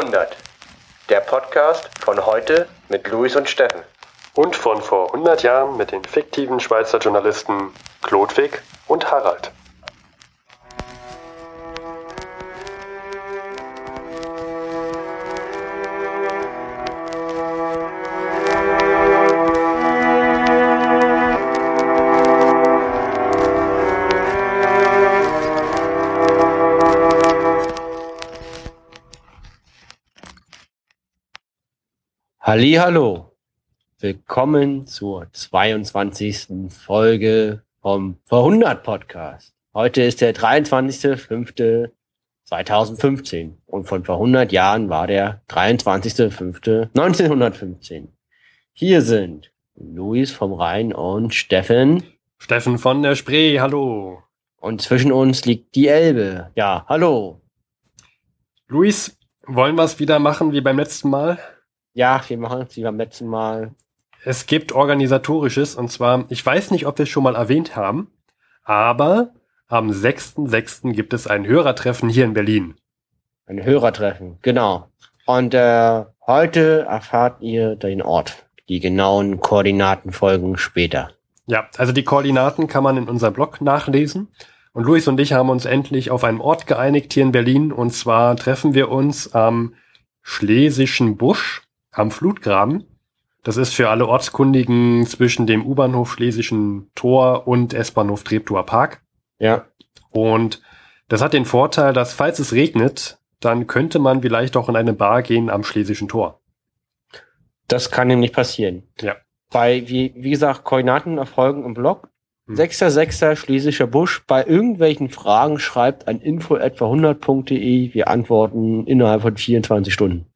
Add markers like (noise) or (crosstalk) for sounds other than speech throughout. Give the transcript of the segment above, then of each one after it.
100. Der Podcast von heute mit Luis und Steffen. Und von vor 100 Jahren mit den fiktiven Schweizer Journalisten Klodwig und Harald. Hallo, willkommen zur 22. Folge vom Vorhundert Podcast. Heute ist der 23.05.2015 und von vor 100 Jahren war der 23.05.1915. Hier sind Luis vom Rhein und Steffen. Steffen von der Spree, hallo. Und zwischen uns liegt die Elbe. Ja, hallo. Luis, wollen wir es wieder machen wie beim letzten Mal? Ja, wir machen es wie beim letzten Mal. Es gibt organisatorisches und zwar, ich weiß nicht, ob wir es schon mal erwähnt haben, aber am 6.6. gibt es ein Hörertreffen hier in Berlin. Ein Hörertreffen, genau. Und äh, heute erfahrt ihr den Ort. Die genauen Koordinaten folgen später. Ja, also die Koordinaten kann man in unserem Blog nachlesen. Und Luis und ich haben uns endlich auf einen Ort geeinigt hier in Berlin. Und zwar treffen wir uns am Schlesischen Busch am Flutgraben. Das ist für alle Ortskundigen zwischen dem U-Bahnhof Schlesischen Tor und S-Bahnhof Treptower Park. Ja. Und das hat den Vorteil, dass falls es regnet, dann könnte man vielleicht auch in eine Bar gehen am Schlesischen Tor. Das kann nämlich passieren. Ja. Bei, wie, wie gesagt, Koordinaten erfolgen im Blog. Hm. 6.6. Schlesischer Busch. Bei irgendwelchen Fragen schreibt an info etwa 100.de. Wir antworten innerhalb von 24 Stunden.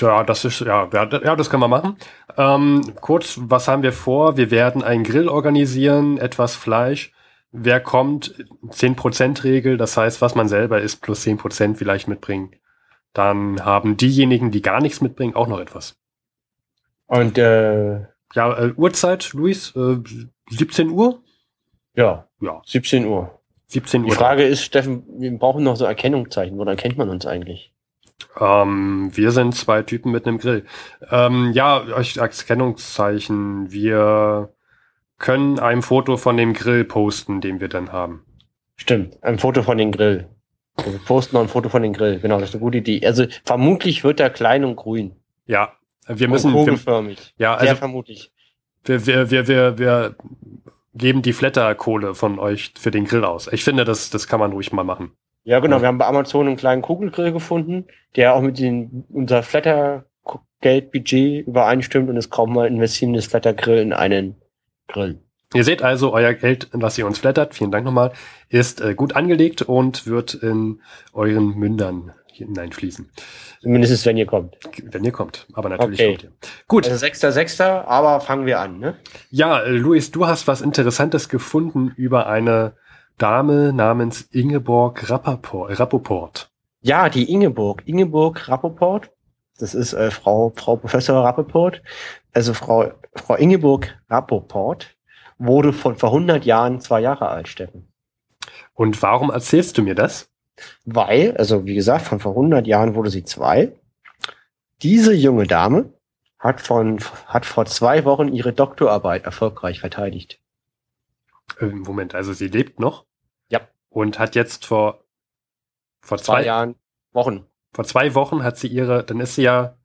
Ja, das ist, ja, ja, das können wir machen. Ähm, kurz, was haben wir vor? Wir werden einen Grill organisieren, etwas Fleisch. Wer kommt? 10% Regel, das heißt, was man selber isst, plus 10% vielleicht mitbringen. Dann haben diejenigen, die gar nichts mitbringen, auch noch etwas. Und äh, ja, äh, Uhrzeit, Luis, äh, 17 Uhr? Ja, ja. 17 Uhr. 17 Uhr. Die Frage ist, Steffen, wir brauchen noch so Erkennungszeichen. Woran kennt man uns eigentlich? Ähm, wir sind zwei Typen mit einem Grill. Ähm, ja, euch als Erkennungszeichen. Wir können ein Foto von dem Grill posten, den wir dann haben. Stimmt, ein Foto von dem Grill. Wir posten noch ein Foto von dem Grill. Genau, das ist eine gute Idee. Also vermutlich wird er klein und grün. Ja, wir müssen. Und kugelförmig. ja, also Sehr vermutlich. Wir, wir, wir, wir, wir geben die Flatterkohle von euch für den Grill aus. Ich finde, das, das kann man ruhig mal machen. Ja, genau. Wir haben bei Amazon einen kleinen Kugelgrill gefunden, der auch mit den, unser Flatter-Geldbudget übereinstimmt und es kaum mal investieren das Flatter-Grill in einen Grill. Ihr seht also, euer Geld, was ihr uns flattert, vielen Dank nochmal, ist äh, gut angelegt und wird in euren Mündern hineinfließen. Zumindest wenn ihr kommt. Wenn ihr kommt, aber natürlich okay. kommt ihr. Gut. Also sechster, sechster, aber fangen wir an, ne? Ja, äh, Luis, du hast was Interessantes gefunden über eine Dame namens Ingeborg Rappaport. Ja, die Ingeborg. Ingeborg Rappaport. Das ist äh, Frau, Frau Professor Rappaport. Also Frau, Frau Ingeborg Rappaport wurde von vor 100 Jahren zwei Jahre alt, Steffen. Und warum erzählst du mir das? Weil, also wie gesagt, von vor 100 Jahren wurde sie zwei. Diese junge Dame hat von, hat vor zwei Wochen ihre Doktorarbeit erfolgreich verteidigt. Äh, Moment, also sie lebt noch? Ja. Und hat jetzt vor, vor zwei, zwei Jahren, Wochen. Vor zwei Wochen hat sie ihre, dann ist sie ja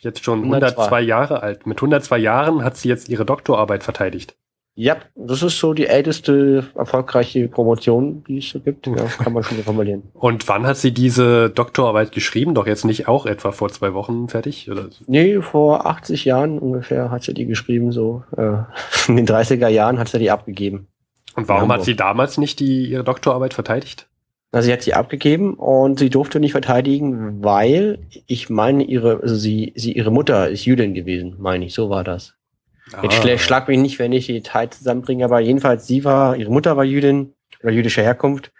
jetzt schon 102. 102 Jahre alt. Mit 102 Jahren hat sie jetzt ihre Doktorarbeit verteidigt. Ja, das ist so die älteste erfolgreiche Promotion, die es so gibt. Ja, (laughs) kann man schon formulieren. Und wann hat sie diese Doktorarbeit geschrieben? Doch jetzt nicht auch etwa vor zwei Wochen fertig? Oder? Nee, vor 80 Jahren ungefähr hat sie die geschrieben, so. Äh, (laughs) in den 30er Jahren hat sie die abgegeben. Und warum hat sie damals nicht die, ihre Doktorarbeit verteidigt? Na, sie hat sie abgegeben und sie durfte nicht verteidigen, weil ich meine, ihre, also sie, sie, ihre Mutter ist Jüdin gewesen, meine ich, so war das. Ah. Jetzt schlag, schlag mich nicht, wenn ich die Details zusammenbringe, aber jedenfalls sie war, ihre Mutter war Jüdin oder jüdischer Herkunft.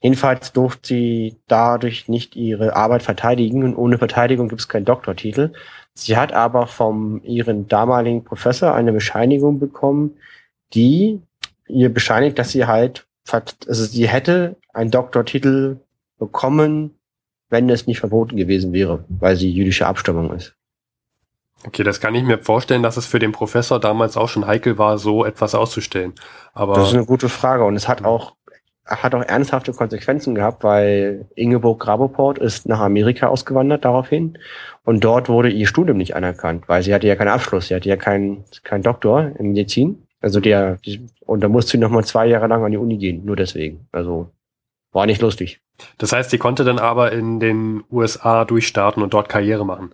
Jedenfalls durfte sie dadurch nicht ihre Arbeit verteidigen und ohne Verteidigung gibt es keinen Doktortitel. Sie hat aber vom ihren damaligen Professor eine Bescheinigung bekommen, die ihr bescheinigt, dass sie halt, also sie hätte einen Doktortitel bekommen, wenn es nicht verboten gewesen wäre, weil sie jüdische Abstammung ist. Okay, das kann ich mir vorstellen, dass es für den Professor damals auch schon heikel war, so etwas auszustellen. Aber das ist eine gute Frage und es hat auch hat auch ernsthafte Konsequenzen gehabt, weil Ingeborg Graboport ist nach Amerika ausgewandert daraufhin und dort wurde ihr Studium nicht anerkannt, weil sie hatte ja keinen Abschluss, sie hatte ja keinen keinen Doktor in Medizin, also der und da musste sie noch mal zwei Jahre lang an die Uni gehen, nur deswegen. Also war nicht lustig. Das heißt, sie konnte dann aber in den USA durchstarten und dort Karriere machen.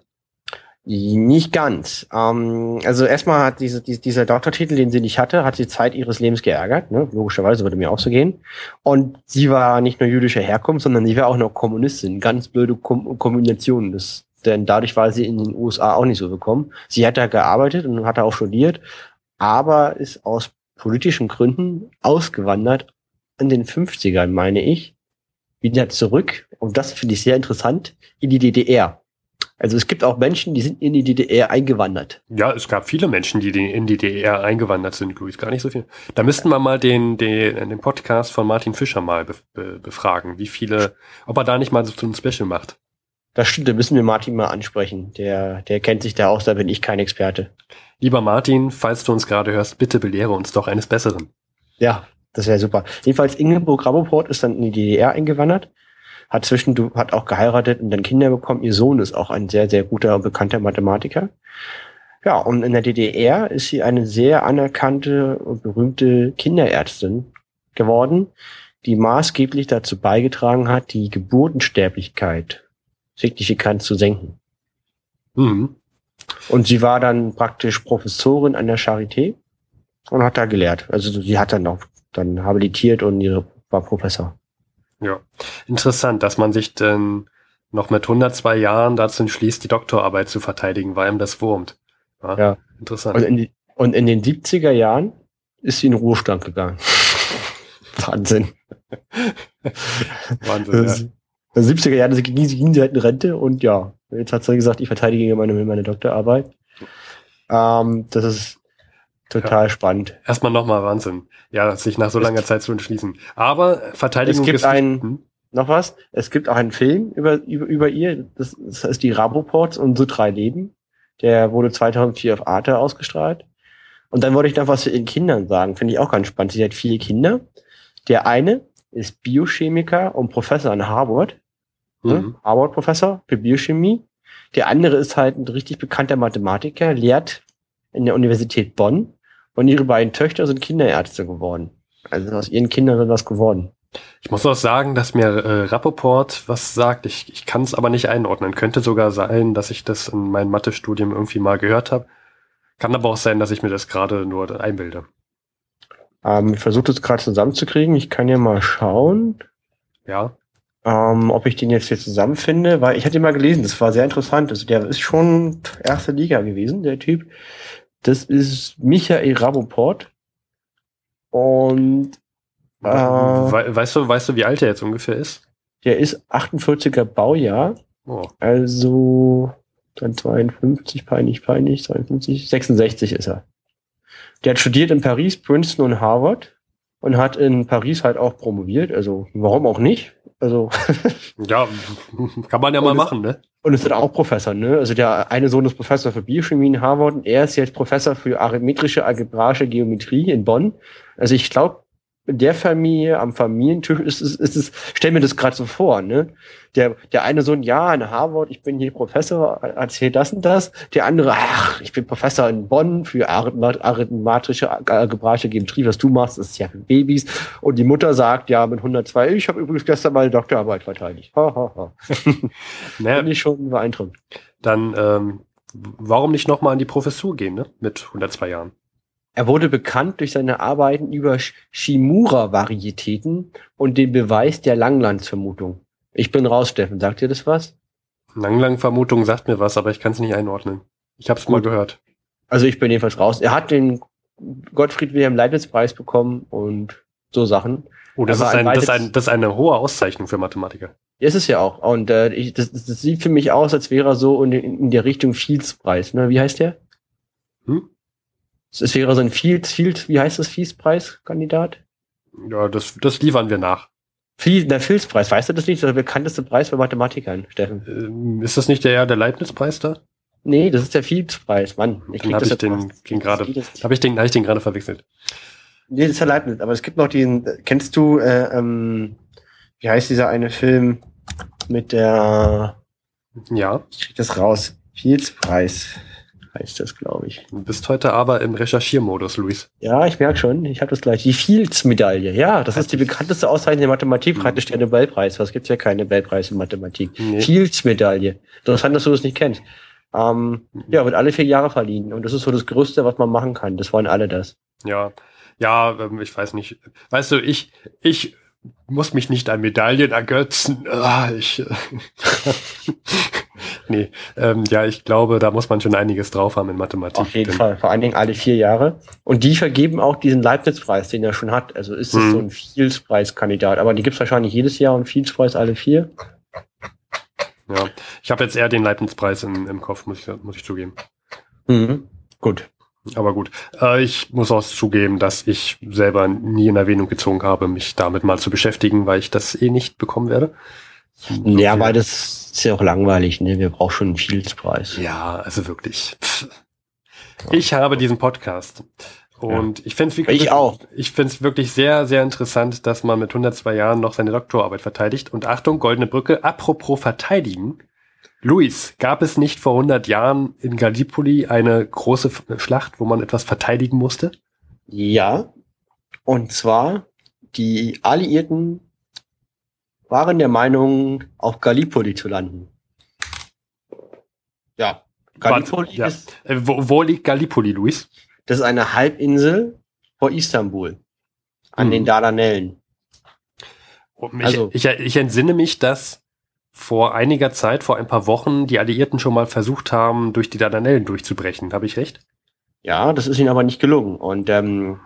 Nicht ganz. Ähm, also erstmal hat diese, diese, dieser Doktortitel, den sie nicht hatte, hat sie Zeit ihres Lebens geärgert. Ne? Logischerweise würde mir auch so gehen. Und sie war nicht nur jüdischer Herkunft, sondern sie war auch noch Kommunistin. Ganz blöde Kom Kombination. Das, denn dadurch war sie in den USA auch nicht so willkommen. Sie hat da gearbeitet und hat da auch studiert, aber ist aus politischen Gründen ausgewandert in den 50ern, meine ich, wieder zurück. Und das finde ich sehr interessant, in die DDR. Also es gibt auch Menschen, die sind in die DDR eingewandert. Ja, es gab viele Menschen, die in die DDR eingewandert sind, Luis. Gar nicht so viel. Da müssten wir mal den, den, den Podcast von Martin Fischer mal be, be, befragen, wie viele, ob er da nicht mal so ein Special macht. Das stimmt, da müssen wir Martin mal ansprechen. Der, der kennt sich da aus, da bin ich kein Experte. Lieber Martin, falls du uns gerade hörst, bitte belehre uns doch eines Besseren. Ja, das wäre super. Jedenfalls Ingeborg Raboport ist dann in die DDR eingewandert hat zwischen, hat auch geheiratet und dann Kinder bekommen. Ihr Sohn ist auch ein sehr, sehr guter und bekannter Mathematiker. Ja, und in der DDR ist sie eine sehr anerkannte und berühmte Kinderärztin geworden, die maßgeblich dazu beigetragen hat, die Geburtensterblichkeit signifikant zu senken. Mhm. Und sie war dann praktisch Professorin an der Charité und hat da gelehrt. Also sie hat dann auch dann habilitiert und ihre war Professor. Ja, interessant, dass man sich denn noch mit 102 Jahren dazu entschließt, die Doktorarbeit zu verteidigen, weil ihm das wurmt. Ja, ja. interessant. Und in, die, und in den 70er Jahren ist sie in Ruhestand gegangen. (laughs) Wahnsinn. Wahnsinn, ja. In den 70er Jahren ging sie, ging sie halt in Rente und ja, jetzt hat sie gesagt, ich verteidige meine, meine Doktorarbeit. Ähm, das ist Total ja. spannend. Erstmal nochmal Wahnsinn. Ja, sich nach so langer Zeit zu entschließen. Aber Verteidigung es gibt ein, hm? noch was? Es gibt auch einen Film über, über, über ihr. Das, das ist die Raboports und so drei Leben. Der wurde 2004 auf Arte ausgestrahlt. Und dann wollte ich noch was zu ihren Kindern sagen. Finde ich auch ganz spannend. Sie hat vier Kinder. Der eine ist Biochemiker und Professor an Harvard. Ne? Mhm. Harvard-Professor für Biochemie. Der andere ist halt ein richtig bekannter Mathematiker, lehrt in der Universität Bonn und ihre beiden Töchter sind Kinderärzte geworden. Also aus ihren Kindern ist was geworden. Ich muss auch sagen, dass mir äh, Rappaport was sagt. Ich, ich kann es aber nicht einordnen. Könnte sogar sein, dass ich das in meinem Mathe-Studium irgendwie mal gehört habe. Kann aber auch sein, dass ich mir das gerade nur einbilde. Ähm, ich versuche das gerade zusammenzukriegen. Ich kann ja mal schauen. Ja. Ähm, ob ich den jetzt hier zusammenfinde, weil ich hatte ihn mal gelesen, das war sehr interessant. Also der ist schon erste Liga gewesen, der Typ. Das ist Michael Raboport. Und äh, weißt du, weißt du, wie alt er jetzt ungefähr ist? Der ist 48er Baujahr. Oh. Also dann 52, peinlich, peinlich, 52, 66 ist er. Der hat studiert in Paris, Princeton und Harvard und hat in Paris halt auch promoviert. Also warum auch nicht? Also (laughs) ja, kann man ja mal machen, ne? Und es ist auch Professor, ne? Also der eine Sohn ist Professor für Biochemie in Harvard und er ist jetzt Professor für arithmetische algebraische Geometrie in Bonn. Also ich glaube, der Familie am Familientisch ist es, ist es, stell mir das gerade so vor, ne? Der, der eine Sohn, ja, in Harvard, ich bin hier Professor, erzähl das und das. Der andere, ach, ich bin Professor in Bonn für arithmetische algebraische Geometrie. Was du machst, ist ja für Babys. Und die Mutter sagt, ja, mit 102, ich habe übrigens gestern meine Doktorarbeit verteidigt. Ha, ha, ha. (laughs) naja, Finde ich schon beeindruckend. Dann, ähm, warum nicht nochmal an die Professur gehen, ne? Mit 102 Jahren? Er wurde bekannt durch seine Arbeiten über Shimura-Varietäten und den Beweis der Langlandsvermutung. Ich bin raus, Steffen. Sagt dir das was? Langlang-Vermutung sagt mir was, aber ich kann es nicht einordnen. Ich habe es mal gehört. Also ich bin jedenfalls raus. Er hat den Gottfried Wilhelm Leibniz-Preis bekommen und so Sachen. Oh, das, ist ein, ein, das, ist ein, das ist eine hohe Auszeichnung für Mathematiker. Ja, ist es ja auch. Und äh, ich, das, das sieht für mich aus, als wäre er so in, in der Richtung Fields-Preis. Ne? Wie heißt der? Hm? Es wäre so ein Field, Field, wie heißt das, Fields-Preis-Kandidat? Ja, das, das liefern wir nach. der Filzpreis, weißt du das nicht? Das ist der bekannteste Preis für Mathematikern, Steffen. Ähm, ist das nicht der, der Leibniz-Preis da? Nee, das ist der Fields-Preis, Mann. Ich habe ich den gerade, habe ich den, hab ich den gerade verwechselt. Nee, das ist der Leibniz, aber es gibt noch den, kennst du, äh, ähm, wie heißt dieser eine Film mit der, ja, ich krieg das raus, Fields-Preis heißt das, glaube ich. Du bist heute aber im Recherchiermodus, Luis. Ja, ich merke schon, ich habe das gleich. Die Fields-Medaille, ja, das ist die bekannteste Auszeichnung der Mathematik, mhm. praktisch der Nobelpreis. Was gibt's ja keine Nobelpreis in Mathematik. Nee. Fields-Medaille. Interessant, dass du das nicht kennst. Ähm, mhm. Ja, wird alle vier Jahre verliehen. Und das ist so das Größte, was man machen kann. Das wollen alle das. Ja, ja, ähm, ich weiß nicht. Weißt du, ich, ich muss mich nicht an Medaillen ergötzen. Ah, ich, (laughs) nee, ähm, ja, ich glaube, da muss man schon einiges drauf haben in Mathematik. Auf jeden Fall, vor allen Dingen alle vier Jahre. Und die vergeben auch diesen Leibniz-Preis, den er schon hat. Also ist es hm. so ein Fields-Preis-Kandidat. Aber die gibt's wahrscheinlich jedes Jahr und Fields-Preis alle vier. Ja, ich habe jetzt eher den Leibniz-Preis im, im Kopf, muss ich, muss ich zugeben. Mhm. Gut. Aber gut, äh, ich muss auch zugeben, dass ich selber nie in Erwähnung gezogen habe, mich damit mal zu beschäftigen, weil ich das eh nicht bekommen werde. So ja, weil das ist ja auch langweilig, ne? Wir brauchen schon einen Fields-Preis. Ja, also wirklich. Ich habe diesen Podcast. Und ja. ich finde es wirklich, ich auch. Ich finde es wirklich sehr, sehr interessant, dass man mit 102 Jahren noch seine Doktorarbeit verteidigt. Und Achtung, goldene Brücke, apropos verteidigen. Luis, gab es nicht vor 100 Jahren in Gallipoli eine große Schlacht, wo man etwas verteidigen musste? Ja, und zwar die Alliierten waren der Meinung, auf Gallipoli zu landen. Ja, Gallipoli ja. ist. Äh, wo, wo, liegt Gallipoli, Luis? Das ist eine Halbinsel vor Istanbul, an hm. den Dardanellen. Ich, also, ich, ich entsinne mich, dass vor einiger Zeit, vor ein paar Wochen, die Alliierten schon mal versucht haben, durch die Dardanellen durchzubrechen. Habe ich recht? Ja, das ist ihnen aber nicht gelungen. Und ähm,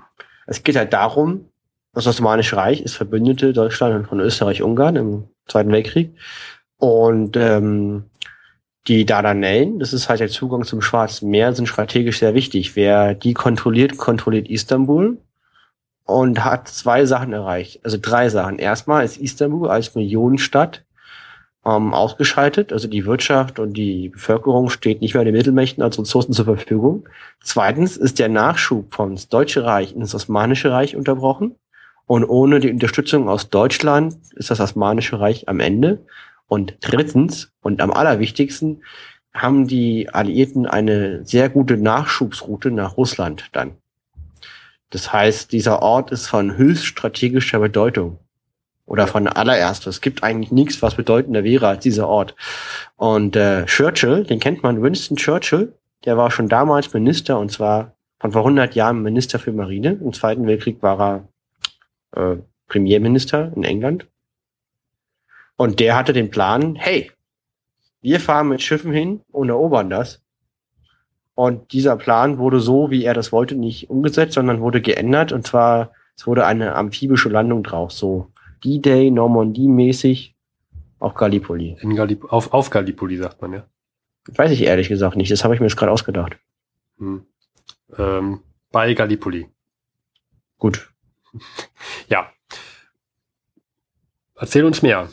es geht halt darum, das Osmanische Reich ist Verbündete Deutschland von Österreich-Ungarn im Zweiten Weltkrieg. Und ähm, die Dardanellen, das ist halt der Zugang zum Schwarzen Meer, sind strategisch sehr wichtig. Wer die kontrolliert, kontrolliert Istanbul und hat zwei Sachen erreicht. Also drei Sachen. Erstmal ist Istanbul als Millionenstadt ähm, ausgeschaltet. Also die Wirtschaft und die Bevölkerung steht nicht mehr den Mittelmächten als Ressourcen zur Verfügung. Zweitens ist der Nachschub vom Deutsche Reich ins Osmanische Reich unterbrochen. Und ohne die Unterstützung aus Deutschland ist das Osmanische Reich am Ende. Und drittens und am allerwichtigsten haben die Alliierten eine sehr gute Nachschubsroute nach Russland dann. Das heißt, dieser Ort ist von höchst strategischer Bedeutung oder von allererst. Es gibt eigentlich nichts, was bedeutender wäre als dieser Ort. Und äh, Churchill, den kennt man, Winston Churchill, der war schon damals Minister und zwar von vor 100 Jahren Minister für Marine. Im Zweiten Weltkrieg war er äh, Premierminister in England. Und der hatte den Plan, hey, wir fahren mit Schiffen hin und erobern das. Und dieser Plan wurde so, wie er das wollte, nicht umgesetzt, sondern wurde geändert. Und zwar, es wurde eine amphibische Landung drauf, so D-Day, Normandie-mäßig auf Gallipoli. In Gallip auf, auf Gallipoli sagt man, ja. Weiß ich ehrlich gesagt nicht, das habe ich mir jetzt gerade ausgedacht. Hm. Ähm, bei Gallipoli. Gut. (laughs) Ja. Erzähl uns mehr.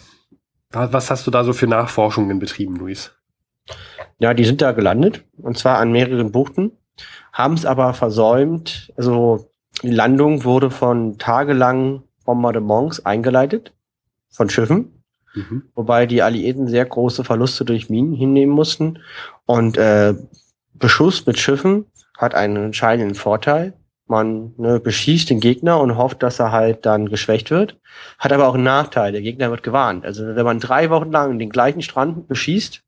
Was hast du da so für Nachforschungen betrieben, Luis? Ja, die sind da gelandet, und zwar an mehreren Buchten, haben es aber versäumt. Also die Landung wurde von tagelang Bombardements eingeleitet von Schiffen, mhm. wobei die Alliierten sehr große Verluste durch Minen hinnehmen mussten. Und äh, Beschuss mit Schiffen hat einen entscheidenden Vorteil. Man ne, beschießt den Gegner und hofft, dass er halt dann geschwächt wird. Hat aber auch einen Nachteil. Der Gegner wird gewarnt. Also wenn man drei Wochen lang den gleichen Strand beschießt,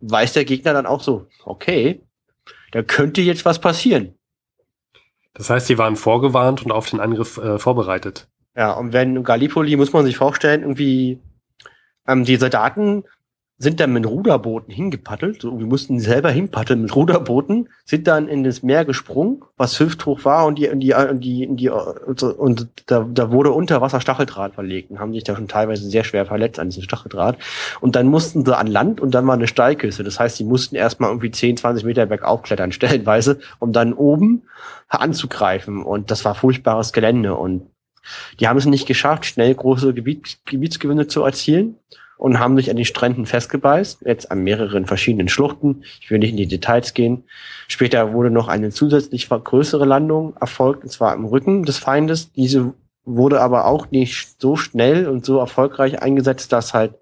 weiß der Gegner dann auch so, okay, da könnte jetzt was passieren. Das heißt, sie waren vorgewarnt und auf den Angriff äh, vorbereitet. Ja, und wenn Gallipoli, muss man sich vorstellen, irgendwie ähm, die Soldaten sind dann mit Ruderbooten hingepaddelt. So, wir mussten selber hinpaddeln mit Ruderbooten, sind dann in das Meer gesprungen, was hüfthoch war und die, und die, und die, und, die, und, und da, da wurde unter Wasser Stacheldraht verlegt und haben sich da schon teilweise sehr schwer verletzt an diesem Stacheldraht. Und dann mussten sie an Land und dann war eine Steilküste. Das heißt, sie mussten erstmal irgendwie 10, 20 Meter bergauf klettern, (laughs) stellenweise, um dann oben anzugreifen. Und das war furchtbares Gelände und Die haben es nicht geschafft, schnell große Gebiet, Gebietsgewinne zu erzielen und haben sich an den Stränden festgebeißt, jetzt an mehreren verschiedenen Schluchten. Ich will nicht in die Details gehen. Später wurde noch eine zusätzlich größere Landung erfolgt, und zwar im Rücken des Feindes. Diese wurde aber auch nicht so schnell und so erfolgreich eingesetzt, dass halt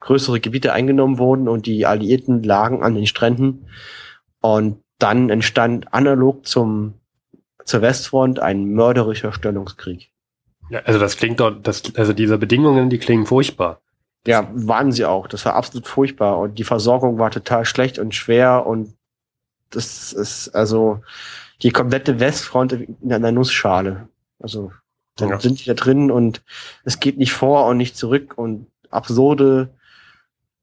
größere Gebiete eingenommen wurden und die Alliierten lagen an den Stränden. Und dann entstand analog zum, zur Westfront ein mörderischer Stellungskrieg. Ja, also das klingt doch, das, also diese Bedingungen, die klingen furchtbar. Ja, waren sie auch. Das war absolut furchtbar und die Versorgung war total schlecht und schwer und das ist also die komplette Westfront in einer Nussschale. Also dann ja. sind die da drin und es geht nicht vor und nicht zurück und absurde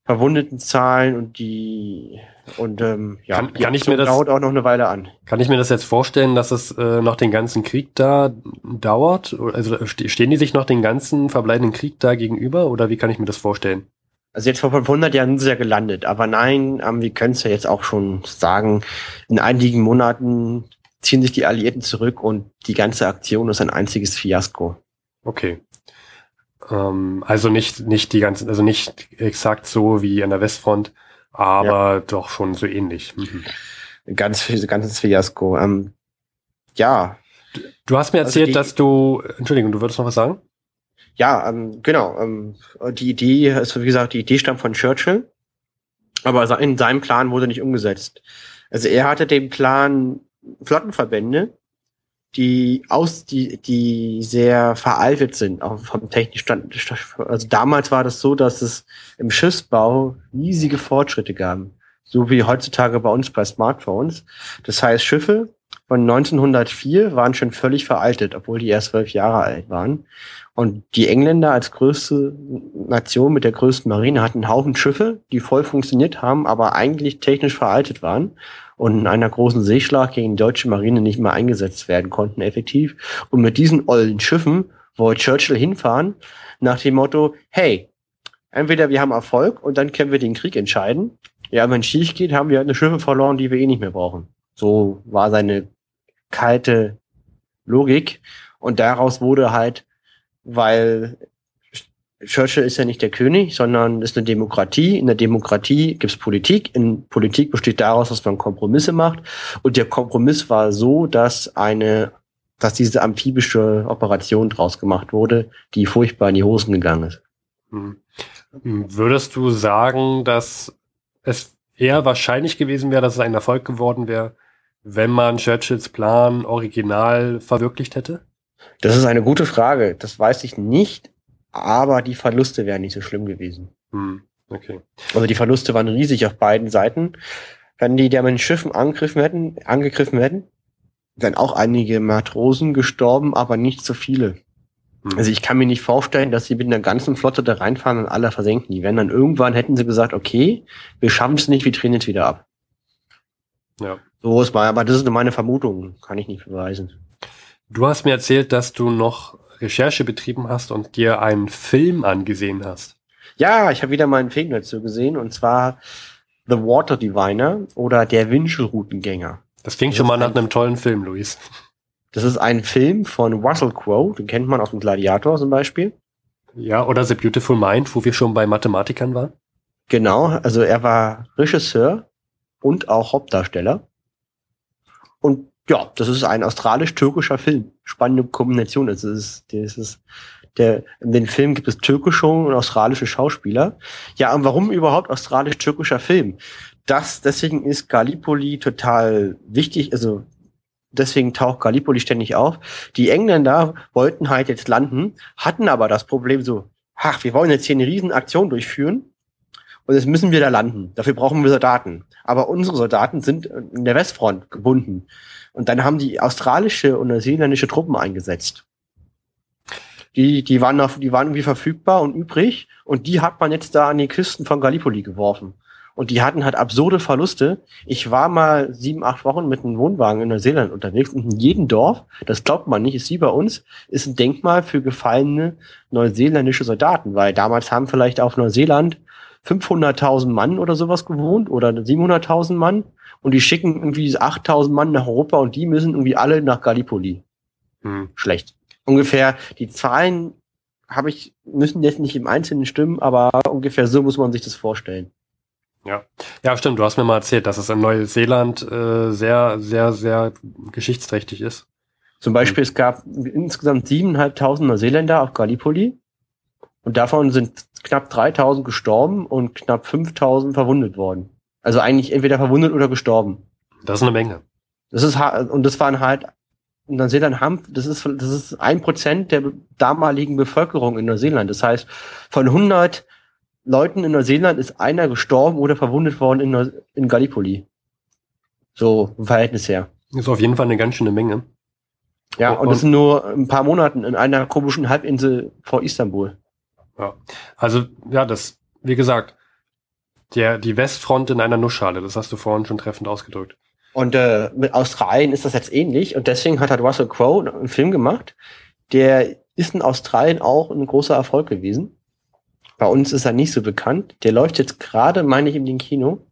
verwundeten Zahlen und die und ähm, ja, kann, kann ich mir das dauert auch noch eine Weile an. Kann ich mir das jetzt vorstellen, dass es äh, noch den ganzen Krieg da dauert? Also stehen die sich noch den ganzen verbleibenden Krieg da gegenüber oder wie kann ich mir das vorstellen? Also jetzt vor 500 Jahren sind sie ja gelandet, aber nein, ähm, wir können es ja jetzt auch schon sagen, in einigen Monaten ziehen sich die Alliierten zurück und die ganze Aktion ist ein einziges Fiasko. Okay. Ähm, also nicht, nicht die ganzen, also nicht exakt so wie an der Westfront, aber ja. doch schon so ähnlich. Mhm. Ganz, ganzes Fiasko. Ähm, ja. Du, du, hast mir also erzählt, also die, dass du, Entschuldigung, du würdest noch was sagen? Ja, ähm, genau. Ähm, die Idee, also wie gesagt, die Idee stammt von Churchill, aber in seinem Plan wurde nicht umgesetzt. Also er hatte den Plan, Flottenverbände die aus, die, die sehr veraltet sind, auch vom technischen Stand. Also damals war das so, dass es im Schiffsbau riesige Fortschritte gab. So wie heutzutage bei uns bei Smartphones. Das heißt, Schiffe von 1904 waren schon völlig veraltet, obwohl die erst zwölf Jahre alt waren. Und die Engländer als größte Nation mit der größten Marine hatten einen Haufen Schiffe, die voll funktioniert haben, aber eigentlich technisch veraltet waren und in einer großen Seeschlacht gegen die deutsche Marine nicht mehr eingesetzt werden konnten effektiv. Und mit diesen ollen Schiffen wollte Churchill hinfahren nach dem Motto, hey, entweder wir haben Erfolg und dann können wir den Krieg entscheiden. Ja, wenn es schief geht, haben wir eine Schiffe verloren, die wir eh nicht mehr brauchen. So war seine kalte Logik. Und daraus wurde halt, weil Churchill ist ja nicht der König, sondern ist eine Demokratie. In der Demokratie gibt es Politik. In Politik besteht daraus, dass man Kompromisse macht. Und der Kompromiss war so, dass eine, dass diese amphibische Operation draus gemacht wurde, die furchtbar in die Hosen gegangen ist. Hm. Würdest du sagen, dass es eher wahrscheinlich gewesen wäre, dass es ein Erfolg geworden wäre, wenn man Churchills Plan original verwirklicht hätte? Das ist eine gute Frage. Das weiß ich nicht aber die Verluste wären nicht so schlimm gewesen. Hm, okay. Also die Verluste waren riesig auf beiden Seiten. Wenn die der mit den Schiffen angegriffen hätten, angegriffen hätten, wären auch einige Matrosen gestorben, aber nicht so viele. Hm. Also ich kann mir nicht vorstellen, dass sie mit einer ganzen Flotte da reinfahren und alle versenken. Die wären dann irgendwann hätten sie gesagt, okay, wir schaffen es nicht, wir drehen jetzt wieder ab. Ja. So ist mal, aber das ist nur meine Vermutung, kann ich nicht beweisen. Du hast mir erzählt, dass du noch Recherche betrieben hast und dir einen Film angesehen hast. Ja, ich habe wieder mal einen Film dazu gesehen und zwar The Water Diviner oder Der Wünschelroutengänger. Das klingt das schon mal nach einem tollen Film, Luis. Das ist ein Film von Russell Crowe, den kennt man aus dem Gladiator zum Beispiel. Ja, oder The Beautiful Mind, wo wir schon bei Mathematikern waren. Genau, also er war Regisseur und auch Hauptdarsteller. Und ja, das ist ein australisch-türkischer Film. Spannende Kombination. Also das ist, das ist der, in den Film gibt es türkische und australische Schauspieler. Ja, und warum überhaupt australisch-türkischer Film? Das, deswegen ist Gallipoli total wichtig, also deswegen taucht Gallipoli ständig auf. Die Engländer wollten halt jetzt landen, hatten aber das Problem so, ach, wir wollen jetzt hier eine Riesenaktion durchführen und jetzt müssen wir da landen. Dafür brauchen wir Soldaten. Aber unsere Soldaten sind in der Westfront gebunden. Und dann haben die australische und neuseeländische Truppen eingesetzt. Die, die waren auf, die waren irgendwie verfügbar und übrig und die hat man jetzt da an die Küsten von Gallipoli geworfen. Und die hatten halt absurde Verluste. Ich war mal sieben, acht Wochen mit einem Wohnwagen in Neuseeland unterwegs und in jedem Dorf, das glaubt man nicht, ist wie bei uns, ist ein Denkmal für gefallene neuseeländische Soldaten, weil damals haben vielleicht auf Neuseeland 500.000 Mann oder sowas gewohnt oder 700.000 Mann und die schicken irgendwie 8000 Mann nach Europa und die müssen irgendwie alle nach Gallipoli. Hm. Schlecht. ungefähr die Zahlen habe ich, müssen jetzt nicht im Einzelnen stimmen, aber ungefähr so muss man sich das vorstellen. Ja, ja, stimmt. Du hast mir mal erzählt, dass es in Neuseeland äh, sehr, sehr, sehr geschichtsträchtig ist. Zum Beispiel, es gab insgesamt 7.500 Neuseeländer auf Gallipoli und davon sind knapp 3.000 gestorben und knapp 5.000 verwundet worden. Also eigentlich entweder verwundet oder gestorben. Das ist eine Menge. Das ist und das waren halt Neuseeland haben, das ist das ist ein Prozent der damaligen Bevölkerung in Neuseeland. Das heißt, von 100 Leuten in Neuseeland ist einer gestorben oder verwundet worden in, Neu in Gallipoli. So im Verhältnis her. Das ist auf jeden Fall eine ganz schöne Menge. Ja, und, und das sind nur ein paar Monaten in einer komischen Halbinsel vor Istanbul. Ja, also ja, das, wie gesagt, der, die Westfront in einer Nussschale, das hast du vorhin schon treffend ausgedrückt. Und äh, mit Australien ist das jetzt ähnlich und deswegen hat halt Russell Crowe einen Film gemacht, der ist in Australien auch ein großer Erfolg gewesen. Bei uns ist er nicht so bekannt. Der läuft jetzt gerade, meine ich, in den Kino.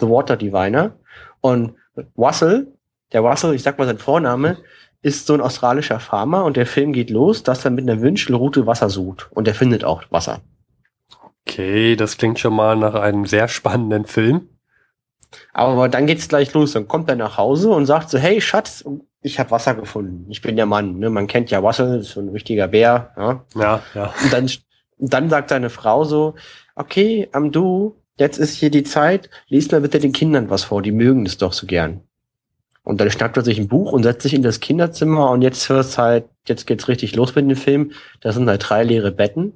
The Water Diviner. Und Russell, der Russell, ich sag mal sein Vorname, ist so ein australischer Farmer und der Film geht los, dass er mit einer Wünschelrute Wasser sucht. Und er findet auch Wasser. Okay, das klingt schon mal nach einem sehr spannenden Film. Aber dann geht's gleich los. Dann kommt er nach Hause und sagt so, hey Schatz, ich habe Wasser gefunden. Ich bin der Mann. Ne? Man kennt ja Wasser, ist so ein richtiger Bär. Ja, ja. ja. Und dann, dann sagt seine Frau so, okay, am Du, jetzt ist hier die Zeit, lies mal bitte den Kindern was vor, die mögen es doch so gern. Und dann schnappt er sich ein Buch und setzt sich in das Kinderzimmer und jetzt hört's halt, jetzt geht's richtig los mit dem Film. Da sind halt drei leere Betten.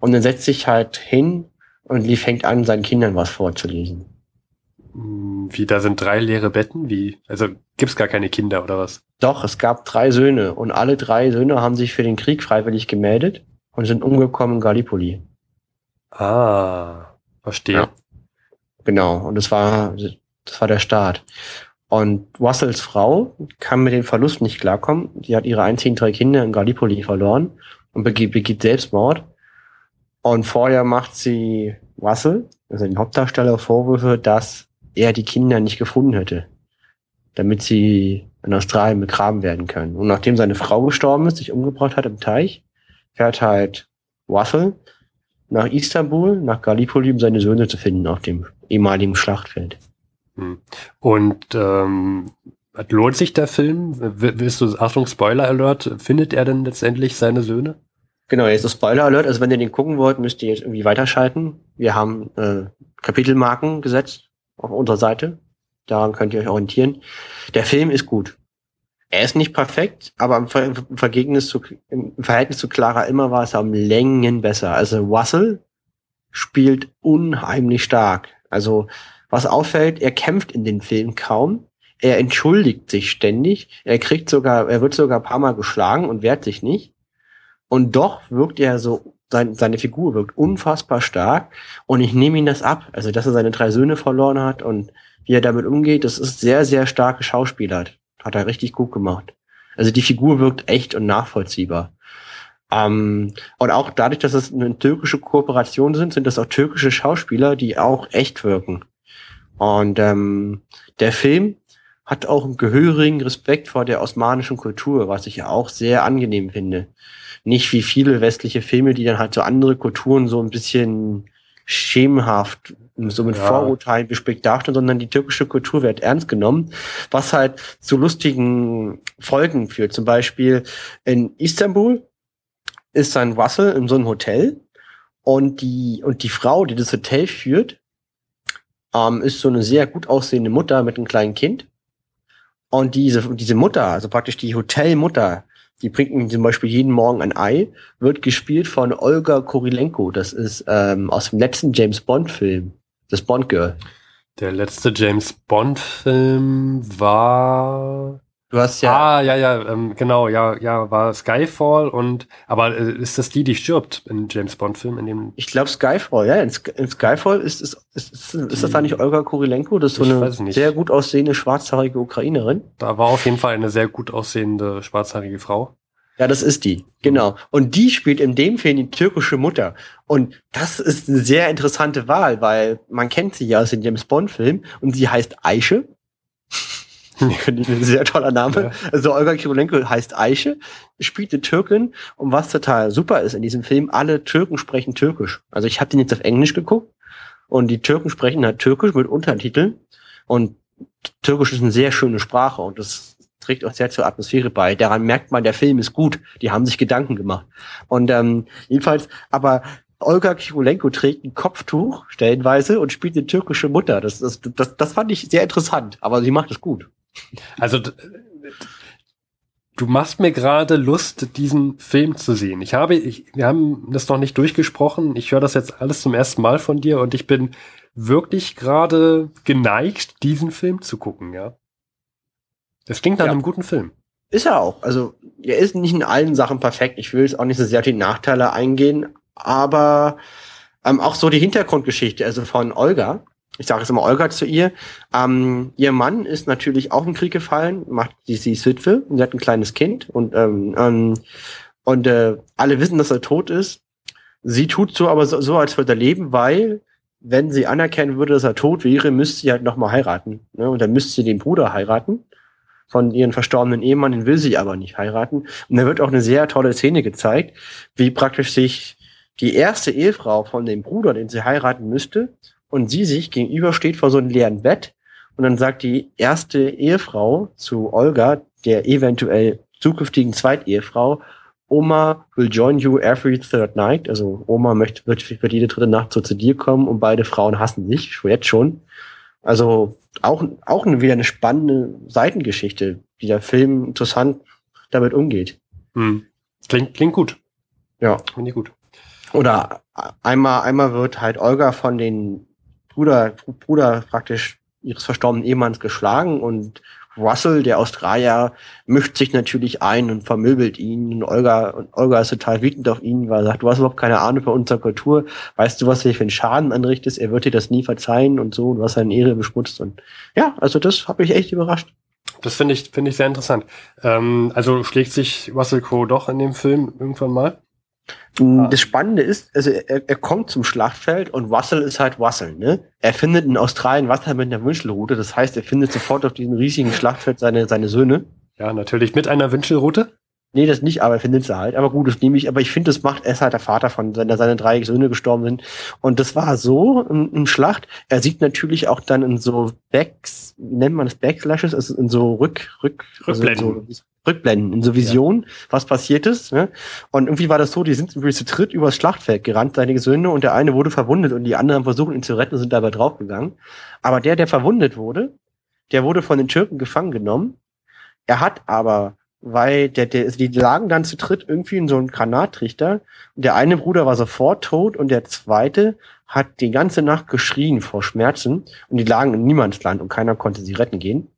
Und dann setzt sich halt hin und die fängt an, seinen Kindern was vorzulesen. Hm, wie, da sind drei leere Betten? Wie? Also gibt's gar keine Kinder oder was? Doch, es gab drei Söhne und alle drei Söhne haben sich für den Krieg freiwillig gemeldet und sind umgekommen in Gallipoli. Ah, verstehe. Ja. Genau, und das war, das war der Start. Und Russells Frau kann mit dem Verlust nicht klarkommen. Die hat ihre einzigen drei Kinder in Gallipoli verloren und begeht, begeht Selbstmord. Und vorher macht sie Russell, also den Hauptdarsteller, Vorwürfe, dass er die Kinder nicht gefunden hätte, damit sie in Australien begraben werden können. Und nachdem seine Frau gestorben ist, sich umgebracht hat im Teich, fährt halt Russell nach Istanbul, nach Gallipoli, um seine Söhne zu finden auf dem ehemaligen Schlachtfeld. Hm. Und ähm, lohnt sich der Film? Willst du, Achtung, Spoiler Alert, findet er denn letztendlich seine Söhne? Genau, jetzt ist Spoiler Alert. Also wenn ihr den gucken wollt, müsst ihr jetzt irgendwie weiterschalten. Wir haben äh, Kapitelmarken gesetzt auf unserer Seite. Daran könnt ihr euch orientieren. Der Film ist gut. Er ist nicht perfekt, aber im, Ver im, Verhältnis zu, im Verhältnis zu Clara immer war es um Längen besser. Also Russell spielt unheimlich stark. Also was auffällt, er kämpft in den Film kaum. Er entschuldigt sich ständig. Er kriegt sogar, er wird sogar ein paar Mal geschlagen und wehrt sich nicht. Und doch wirkt er so, sein, seine Figur wirkt unfassbar stark. Und ich nehme ihn das ab. Also, dass er seine drei Söhne verloren hat und wie er damit umgeht, das ist sehr, sehr starke Schauspieler. Hat er richtig gut gemacht. Also die Figur wirkt echt und nachvollziehbar. Ähm, und auch dadurch, dass es eine türkische Kooperation sind, sind das auch türkische Schauspieler, die auch echt wirken. Und ähm, der Film hat auch einen gehörigen Respekt vor der osmanischen Kultur, was ich ja auch sehr angenehm finde. Nicht wie viele westliche Filme, die dann halt so andere Kulturen so ein bisschen schemenhaft, so mit ja. Vorurteilen bespickt darstellen, sondern die türkische Kultur wird ernst genommen, was halt zu lustigen Folgen führt. Zum Beispiel in Istanbul ist ein Russell in so einem Hotel und die, und die Frau, die das Hotel führt, ähm, ist so eine sehr gut aussehende Mutter mit einem kleinen Kind. Und diese, diese Mutter, also praktisch die Hotelmutter, die bringt ihm zum Beispiel jeden Morgen ein Ei, wird gespielt von Olga Kurilenko. Das ist ähm, aus dem letzten James Bond-Film, das Bond Girl. Der letzte James Bond-Film war Du hast ja. Ah, ja, ja, ähm, genau, ja, ja, war Skyfall und, aber äh, ist das die, die stirbt in James Bond-Film, in dem? Ich glaube Skyfall, ja, in, in Skyfall ist, ist, ist, ist, ist das da nicht Olga Kurilenko? Das ist so eine sehr gut aussehende schwarzhaarige Ukrainerin. Da war auf jeden Fall eine sehr gut aussehende schwarzhaarige Frau. Ja, das ist die, genau. Und die spielt in dem Film die türkische Mutter. Und das ist eine sehr interessante Wahl, weil man kennt sie ja aus dem James Bond-Film und sie heißt Aische. (laughs) Finde ich ein sehr toller Name. Ja. Also Olga Kirolenko heißt Eiche, spielt eine Türkin und was total super ist in diesem Film, alle Türken sprechen Türkisch. Also ich habe den jetzt auf Englisch geguckt und die Türken sprechen halt Türkisch mit Untertiteln und Türkisch ist eine sehr schöne Sprache und das trägt auch sehr zur Atmosphäre bei. Daran merkt man, der Film ist gut. Die haben sich Gedanken gemacht. Und ähm, jedenfalls, aber Olga Kirulenko trägt ein Kopftuch stellenweise und spielt eine türkische Mutter. Das, das, das, das fand ich sehr interessant, aber sie macht es gut. Also du machst mir gerade Lust, diesen Film zu sehen. Ich habe, ich, wir haben das noch nicht durchgesprochen. Ich höre das jetzt alles zum ersten Mal von dir und ich bin wirklich gerade geneigt, diesen Film zu gucken, ja. Das klingt nach ja. einem guten Film. Ist er auch. Also, er ist nicht in allen Sachen perfekt. Ich will jetzt auch nicht so sehr auf die Nachteile eingehen, aber ähm, auch so die Hintergrundgeschichte, also von Olga, ich sage jetzt immer Olga zu ihr, ähm, ihr Mann ist natürlich auch im Krieg gefallen, macht die, sie ist Witwe und sie hat ein kleines Kind und ähm, ähm, und äh, alle wissen, dass er tot ist. Sie tut so aber so, so als würde er leben, weil wenn sie anerkennen würde, dass er tot wäre, müsste sie halt nochmal heiraten. Ne? Und dann müsste sie den Bruder heiraten von ihren verstorbenen Ehemann, den will sie aber nicht heiraten. Und da wird auch eine sehr tolle Szene gezeigt, wie praktisch sich die erste Ehefrau von dem Bruder, den sie heiraten müsste, und sie sich gegenübersteht vor so einem leeren Bett. Und dann sagt die erste Ehefrau zu Olga, der eventuell zukünftigen Zweitehefrau, Oma will join you every third night. Also Oma möchte, wird, wird jede dritte Nacht so zu dir kommen und beide Frauen hassen sich, jetzt schon. Also auch, auch wieder eine spannende Seitengeschichte, wie der Film interessant damit umgeht. Hm. Klingt, klingt gut. Ja. Finde ich gut. Oder einmal, einmal wird halt Olga von den Bruder, Bruder praktisch ihres verstorbenen Ehemanns geschlagen und Russell, der Australier, mischt sich natürlich ein und vermöbelt ihn. Und Olga, und Olga ist total wütend auf ihn, weil er sagt, du hast überhaupt keine Ahnung von unserer Kultur. Weißt du, was du für einen Schaden anrichtest? Er wird dir das nie verzeihen und so. Du hast seine Ehre beschmutzt. Und ja, also das hat mich echt überrascht. Das finde ich, finde ich sehr interessant. Ähm, also schlägt sich Russell Crowe doch in dem Film irgendwann mal? Ah. Das Spannende ist, also er, er, kommt zum Schlachtfeld und Russell ist halt Russell, ne? Er findet in Australien Wasser mit einer Wünschelrute, das heißt, er findet sofort auf diesem riesigen Schlachtfeld seine, seine Söhne. Ja, natürlich mit einer Wünschelrute. Nee, das nicht, aber er findet sie halt. Aber gut, das nehme ich. Aber ich finde, das macht, er ist halt der Vater von, wenn seine drei Söhne gestorben sind. Und das war so im, im Schlacht. Er sieht natürlich auch dann in so Backs, wie nennt man das, Backslashes, also in so Rück, Rück, Rückblenden. Also so, Rückblenden, in so Visionen, ja. was passiert ist. Ne? Und irgendwie war das so, die sind irgendwie zu dritt übers Schlachtfeld gerannt, seine Söhne, und der eine wurde verwundet und die anderen versuchen ihn zu retten und sind dabei draufgegangen. Aber der, der verwundet wurde, der wurde von den Türken gefangen genommen. Er hat aber, weil der, der, die lagen dann zu dritt irgendwie in so einem Granattrichter und der eine Bruder war sofort tot und der zweite hat die ganze Nacht geschrien vor Schmerzen und die lagen in Niemandsland und keiner konnte sie retten gehen.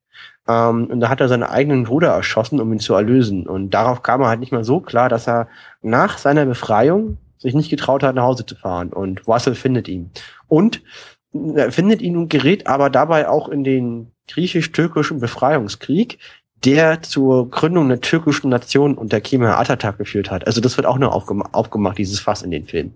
Ähm, und da hat er seinen eigenen Bruder erschossen, um ihn zu erlösen. Und darauf kam er halt nicht mal so klar, dass er nach seiner Befreiung sich nicht getraut hat, nach Hause zu fahren. Und Russell findet ihn. Und er findet ihn und gerät aber dabei auch in den griechisch-türkischen Befreiungskrieg, der zur Gründung der türkischen Nation unter Kemal Atatürk geführt hat. Also das wird auch noch aufgem aufgemacht, dieses Fass in den Film.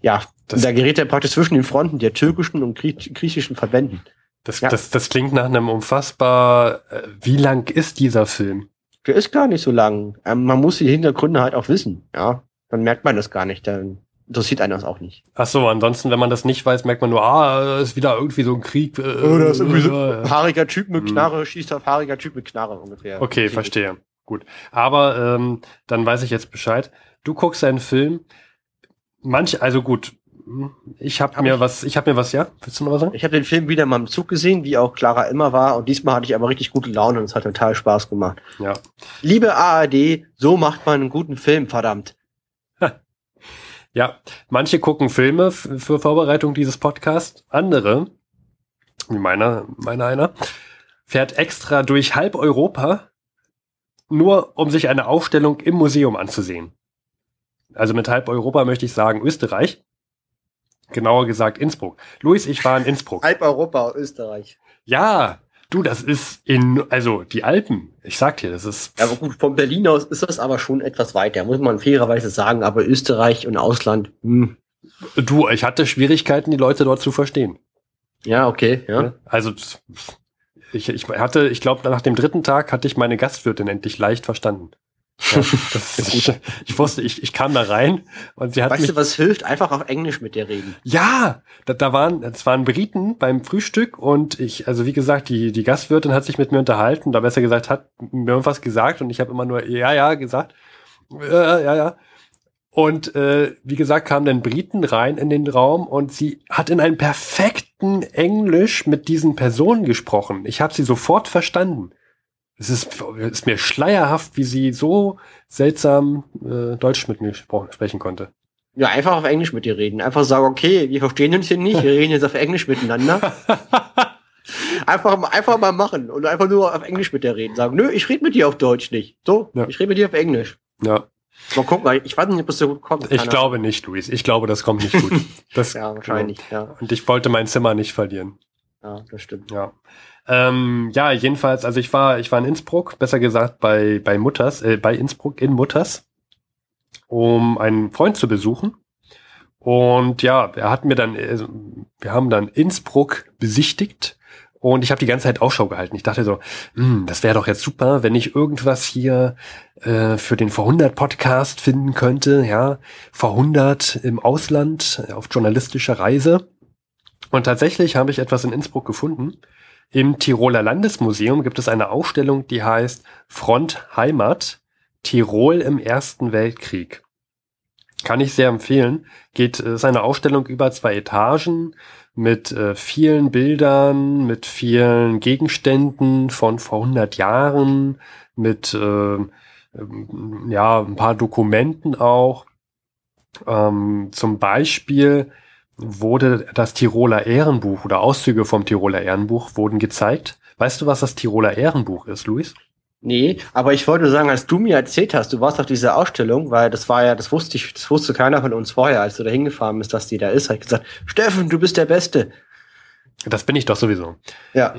Ja, da gerät er praktisch zwischen den Fronten der türkischen und griechischen Verbänden. Das, ja. das, das klingt nach einem unfassbar. Äh, wie lang ist dieser Film? Der ist gar nicht so lang. Ähm, man muss die Hintergründe halt auch wissen. Ja, dann merkt man das gar nicht. Dann interessiert einen das auch nicht. Ach so, ansonsten, wenn man das nicht weiß, merkt man nur, ah, ist wieder irgendwie so ein Krieg. Äh, Oder ist irgendwie so (laughs) ein haariger Typ mit hm. Knarre, schießt auf haariger Typ mit Knarre ungefähr. Okay, verstehe. Gut. Aber ähm, dann weiß ich jetzt Bescheid. Du guckst einen Film. Manch, also gut, ich habe hab mir ich? was, ich habe mir was, ja? Willst du noch was sagen? Ich habe den Film wieder mal im Zug gesehen, wie auch Clara immer war. Und diesmal hatte ich aber richtig gute Laune und es hat total Spaß gemacht. Ja. Liebe ARD, so macht man einen guten Film, verdammt. Ja, manche gucken Filme für Vorbereitung dieses Podcasts, andere, wie meiner, meiner einer, fährt extra durch halb Europa, nur um sich eine Ausstellung im Museum anzusehen. Also mit halb Europa möchte ich sagen Österreich. Genauer gesagt Innsbruck. Luis, ich war in Innsbruck. Halb Europa, Österreich. Ja, du, das ist in, also die Alpen. Ich sag dir, das ist. Ja, aber gut, von Berlin aus ist das aber schon etwas weiter, muss man fairerweise sagen. Aber Österreich und Ausland, hm. Du, ich hatte Schwierigkeiten, die Leute dort zu verstehen. Ja, okay, ja. Also ich, ich hatte, ich glaube, nach dem dritten Tag hatte ich meine Gastwirtin endlich leicht verstanden. Ja, (laughs) ich, ich wusste, ich, ich kam da rein und sie hat Weißt mich, du, was hilft? Einfach auf Englisch mit dir reden. Ja, da, da waren, es waren Briten beim Frühstück und ich, also wie gesagt, die, die Gastwirtin hat sich mit mir unterhalten, da besser gesagt, hat mir irgendwas gesagt und ich habe immer nur ja, ja gesagt. Ja, ja, ja. Und äh, wie gesagt, kamen dann Briten rein in den Raum und sie hat in einem perfekten Englisch mit diesen Personen gesprochen. Ich habe sie sofort verstanden. Es ist, ist mir schleierhaft, wie sie so seltsam äh, Deutsch mit mir sprechen konnte. Ja, einfach auf Englisch mit dir reden. Einfach sagen, okay, wir verstehen uns hier nicht, wir reden jetzt auf Englisch miteinander. (laughs) einfach, mal- einfach mal machen und einfach nur auf Englisch mit dir reden. Sagen, nö, ich rede mit dir auf Deutsch nicht. So, Ja. ich rede mit dir auf Englisch. Ja, Mal gucken, ich weiß nicht, ob es so gut kommt. ich glaube nicht, Luis. Ich glaube, das kommt nicht gut. (laughs) Das. Ja, wahrscheinlich, ja. Und ich wollte mein Zimmer nicht verlieren. Ja, das stimmt. Ja. Ähm, ja, jedenfalls, also ich war, ich war in Innsbruck, besser gesagt bei, bei Mutters, äh, bei Innsbruck in Mutters, um einen Freund zu besuchen. Und ja, er hat mir dann, also, wir haben dann Innsbruck besichtigt und ich habe die ganze Zeit Ausschau gehalten. Ich dachte so, hm, das wäre doch jetzt super, wenn ich irgendwas hier äh, für den Vorhundert Podcast finden könnte, ja, Vorhundert im Ausland auf journalistischer Reise. Und tatsächlich habe ich etwas in Innsbruck gefunden. Im Tiroler Landesmuseum gibt es eine Ausstellung, die heißt Front Heimat Tirol im Ersten Weltkrieg. Kann ich sehr empfehlen. Geht, äh, ist eine Ausstellung über zwei Etagen mit äh, vielen Bildern, mit vielen Gegenständen von vor 100 Jahren, mit äh, ähm, ja, ein paar Dokumenten auch. Ähm, zum Beispiel wurde das Tiroler Ehrenbuch oder Auszüge vom Tiroler Ehrenbuch wurden gezeigt. Weißt du, was das Tiroler Ehrenbuch ist, Luis? Nee, aber ich wollte sagen, als du mir erzählt hast, du warst auf dieser Ausstellung, weil das war ja, das wusste ich, das wusste keiner von uns vorher, als du da hingefahren bist, dass die da ist, ich gesagt, Steffen, du bist der Beste. Das bin ich doch sowieso. Ja,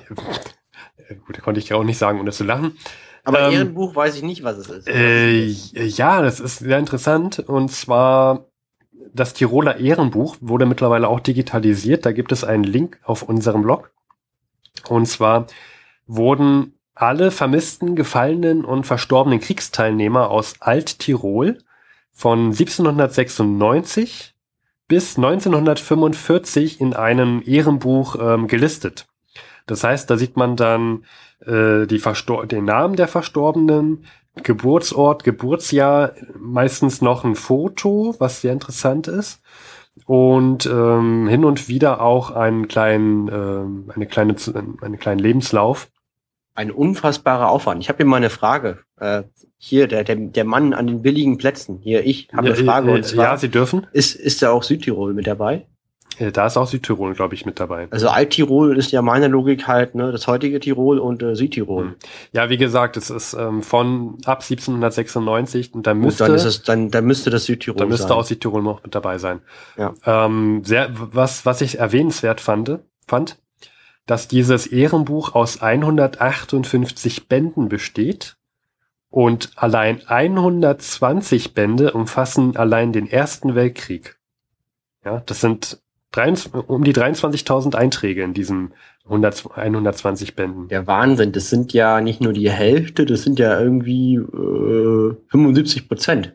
Äh, Gut, konnte ich auch nicht sagen, ohne zu lachen. aber Ähm, Ehrenbuch weiß ich nicht, was es ist. Äh, ja, das ist sehr interessant. Und zwar das Tiroler Ehrenbuch wurde mittlerweile auch digitalisiert. Da gibt es einen Link auf unserem Blog. Und zwar wurden alle vermissten, gefallenen und verstorbenen Kriegsteilnehmer aus Alt-Tirol von 1796 bis 1945 in einem Ehrenbuch ähm, gelistet. Das heißt, da sieht man dann äh, die den Namen der Verstorbenen, Geburtsort, Geburtsjahr, meistens noch ein Foto, was sehr interessant ist. Und ähm, hin und wieder auch einen kleinen, ähm, eine kleine, einen kleinen Lebenslauf. Ein unfassbarer Aufwand. Ich habe hier mal eine Frage. Äh, hier, der, der, der Mann an den billigen Plätzen. Hier, ich habe eine Ja, Frage. äh, und zwar, ja, Sie dürfen. ist, ist da auch Südtirol mit dabei? Äh, Da ist auch Südtirol, glaube ich, mit dabei. Also Alttirol ist ja meiner Logik halt ne, das heutige Tirol und äh, Südtirol. Hm. Ja, wie gesagt, es ist ähm, von ab 1796 und da Gut, müsste, dann ist es, dann, dann müsste das Südtirol da müsste sein. auch Südtirol noch mit dabei sein. Ja. Ähm, sehr, was, was ich erwähnenswert fand, fand, dass dieses Ehrenbuch aus 158 Bänden besteht und allein 120 Bände umfassen allein den Ersten Weltkrieg. Ja, das sind 23, um die 23.000 Einträge in diesen 100, 120 Bänden. Der Wahnsinn, das sind ja nicht nur die Hälfte, das sind ja irgendwie äh, 75 Prozent.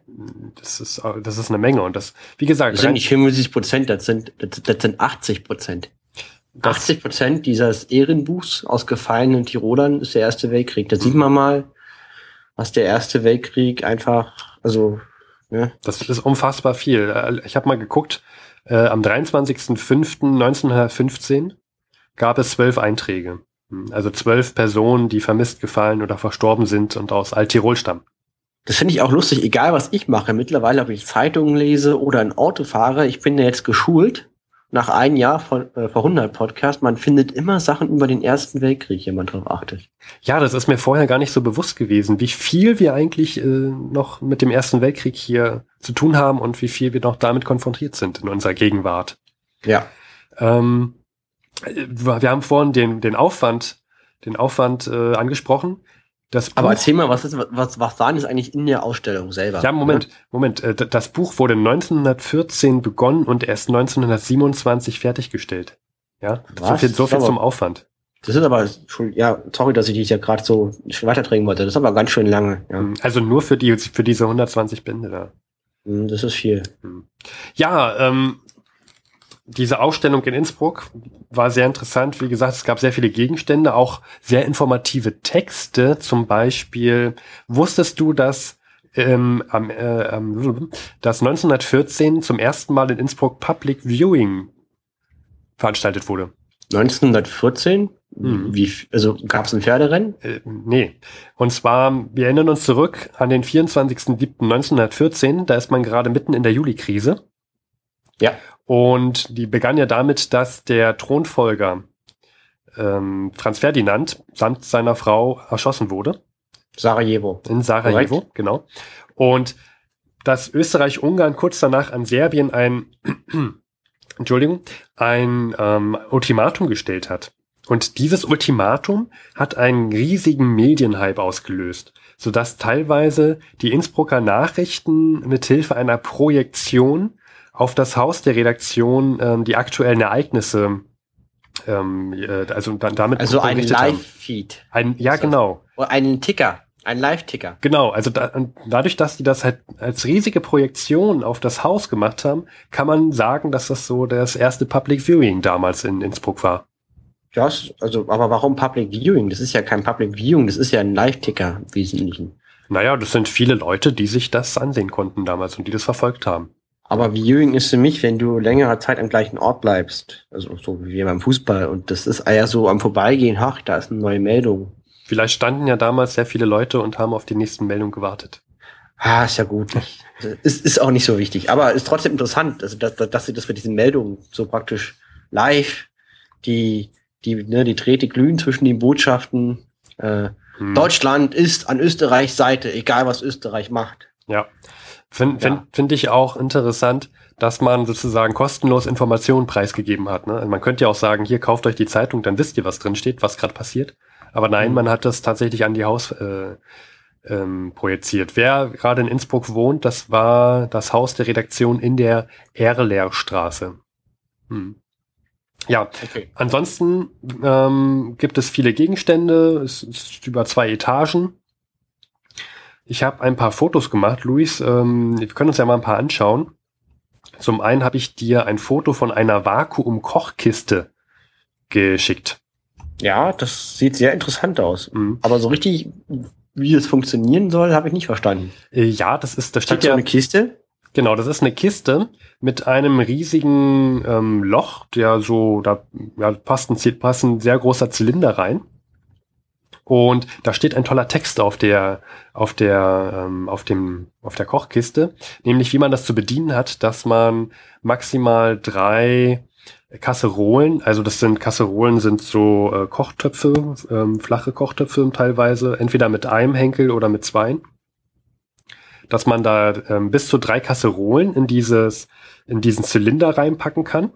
Das ist, das ist eine Menge und das, wie gesagt, Das sind nicht 75 Prozent, das sind, das, das sind 80 Prozent. das, 80 Prozent dieses Ehrenbuchs aus gefallenen Tirolern ist der Erste Weltkrieg. Da sieht man mal, was der Erste Weltkrieg einfach, also, ne, Das ist unfassbar viel. Äh, Ich habe mal geguckt, äh, am 23.05.1915 gab es zwölf Einträge. Hm, Also zwölf Personen, die vermisst, gefallen oder verstorben sind und aus Alt-Tirol stammen. Das finde ich auch lustig, egal was ich mache. Mittlerweile, ob ich Zeitungen lese oder ein Auto fahre, ich bin ja jetzt geschult nach einem Jahr von äh, vor 100 Podcast. Man findet immer Sachen über den Ersten Weltkrieg, wenn man drauf achtet. Ja, das ist mir vorher gar nicht so bewusst gewesen, wie viel wir eigentlich äh, noch mit dem Ersten Weltkrieg hier zu tun haben und wie viel wir noch damit konfrontiert sind in unserer Gegenwart. Ja. Ähm, äh, wir haben vorhin den, den Aufwand, den Aufwand äh, angesprochen. Das Aber Buch- erzähl mal, was ist, was, was war denn das eigentlich in der Ausstellung selber? Ja, Moment, Moment. Äh, Das Buch wurde 1914 begonnen und erst 1927 fertiggestellt. Ja, so Was? viel, so viel zum Aufwand. Das ist aber, ja, sorry, dass ich dich ja gerade so weiterträgen wollte. Das ist aber ganz schön lange. Ja. Hm, also nur für die, für diese 120 Bände da. Hm, das ist viel. Hm. Ja, ähm, diese Ausstellung in Innsbruck war sehr interessant. Wie gesagt, es gab sehr viele Gegenstände, auch sehr informative Texte. Zum Beispiel, wusstest du, dass, ähm, äh, dass 1914 zum ersten Mal in Innsbruck Public Viewing veranstaltet wurde? 1914? Hm. Wie, also gab es ein Pferderennen? Äh, nee. Und zwar, wir erinnern uns zurück an den 24.07.1914, da ist man gerade mitten in der Juli-Krise. Ja. Und die begann ja damit, dass der Thronfolger ähm, Franz Ferdinand samt seiner Frau erschossen wurde. Sarajevo. In Sarajevo, Correct. genau. Und dass Österreich-Ungarn kurz danach an Serbien ein, (clears throat) Entschuldigung, ein ähm, Ultimatum gestellt hat. Und dieses Ultimatum hat einen riesigen Medienhype ausgelöst, sodass teilweise die Innsbrucker Nachrichten mit Hilfe einer Projektion auf das Haus der Redaktion ähm, die aktuellen Ereignisse ähm, äh, also dann damit also ein Live-Feed. Ein ja also, genau. einen Ticker ein Live-Ticker. Genau also da, dadurch dass die das halt als riesige Projektion auf das Haus gemacht haben kann man sagen dass das so das erste Public Viewing damals in Innsbruck war. Ja also aber warum Public Viewing? Das ist ja kein Public Viewing das ist ja ein Live-Ticker im Wesentlichen naja das sind viele Leute die sich das ansehen konnten damals und die das verfolgt haben aber Viewing ist für mich, wenn du längere Zeit am gleichen Ort bleibst. Also so wie beim Fußball. Und das ist eher so am Vorbeigehen, ach, da ist eine neue Meldung. Vielleicht standen ja damals sehr viele Leute und haben auf die nächsten Meldungen gewartet. Ah, ist ja gut. (laughs) ist, ist auch nicht so wichtig. Aber ist trotzdem interessant, also dass, dass sie das für diesen Meldungen so praktisch live, die, die, ne, die Drähte glühen zwischen den Botschaften. Äh, hm. Deutschland ist an Österreichs Seite, egal was Österreich macht. Ja. Finde find, ja. find ich auch interessant, dass man sozusagen kostenlos Informationen preisgegeben hat. Ne? Also man könnte ja auch sagen, hier kauft euch die Zeitung, dann wisst ihr, was drin steht, was gerade passiert. Aber nein, mhm. man hat das tatsächlich an die Haus äh, ähm, projiziert. Wer gerade in Innsbruck wohnt, das war das Haus der Redaktion in der Erlerstraße. Hm. Ja, okay. ansonsten ähm, gibt es viele Gegenstände, es ist über zwei Etagen. Ich habe ein paar Fotos gemacht, Luis. Ähm, wir können uns ja mal ein paar anschauen. Zum einen habe ich dir ein Foto von einer Vakuum-Kochkiste geschickt. Ja, das sieht sehr interessant aus. Mhm. Aber so richtig, wie es funktionieren soll, habe ich nicht verstanden. Äh, ja, das ist, da steht ja eine Kiste. Genau, das ist eine Kiste mit einem riesigen ähm, Loch, der so, da ja, passt ein, passt ein sehr großer Zylinder rein. Und da steht ein toller Text auf der, auf der, ähm, auf dem, auf der Kochkiste, nämlich wie man das zu bedienen hat, dass man maximal drei Kasserolen, also das sind Kasserolen sind so äh, Kochtöpfe, ähm, flache Kochtöpfe teilweise, entweder mit einem Henkel oder mit zwei, dass man da ähm, bis zu drei Kasserolen in dieses, in diesen Zylinder reinpacken kann.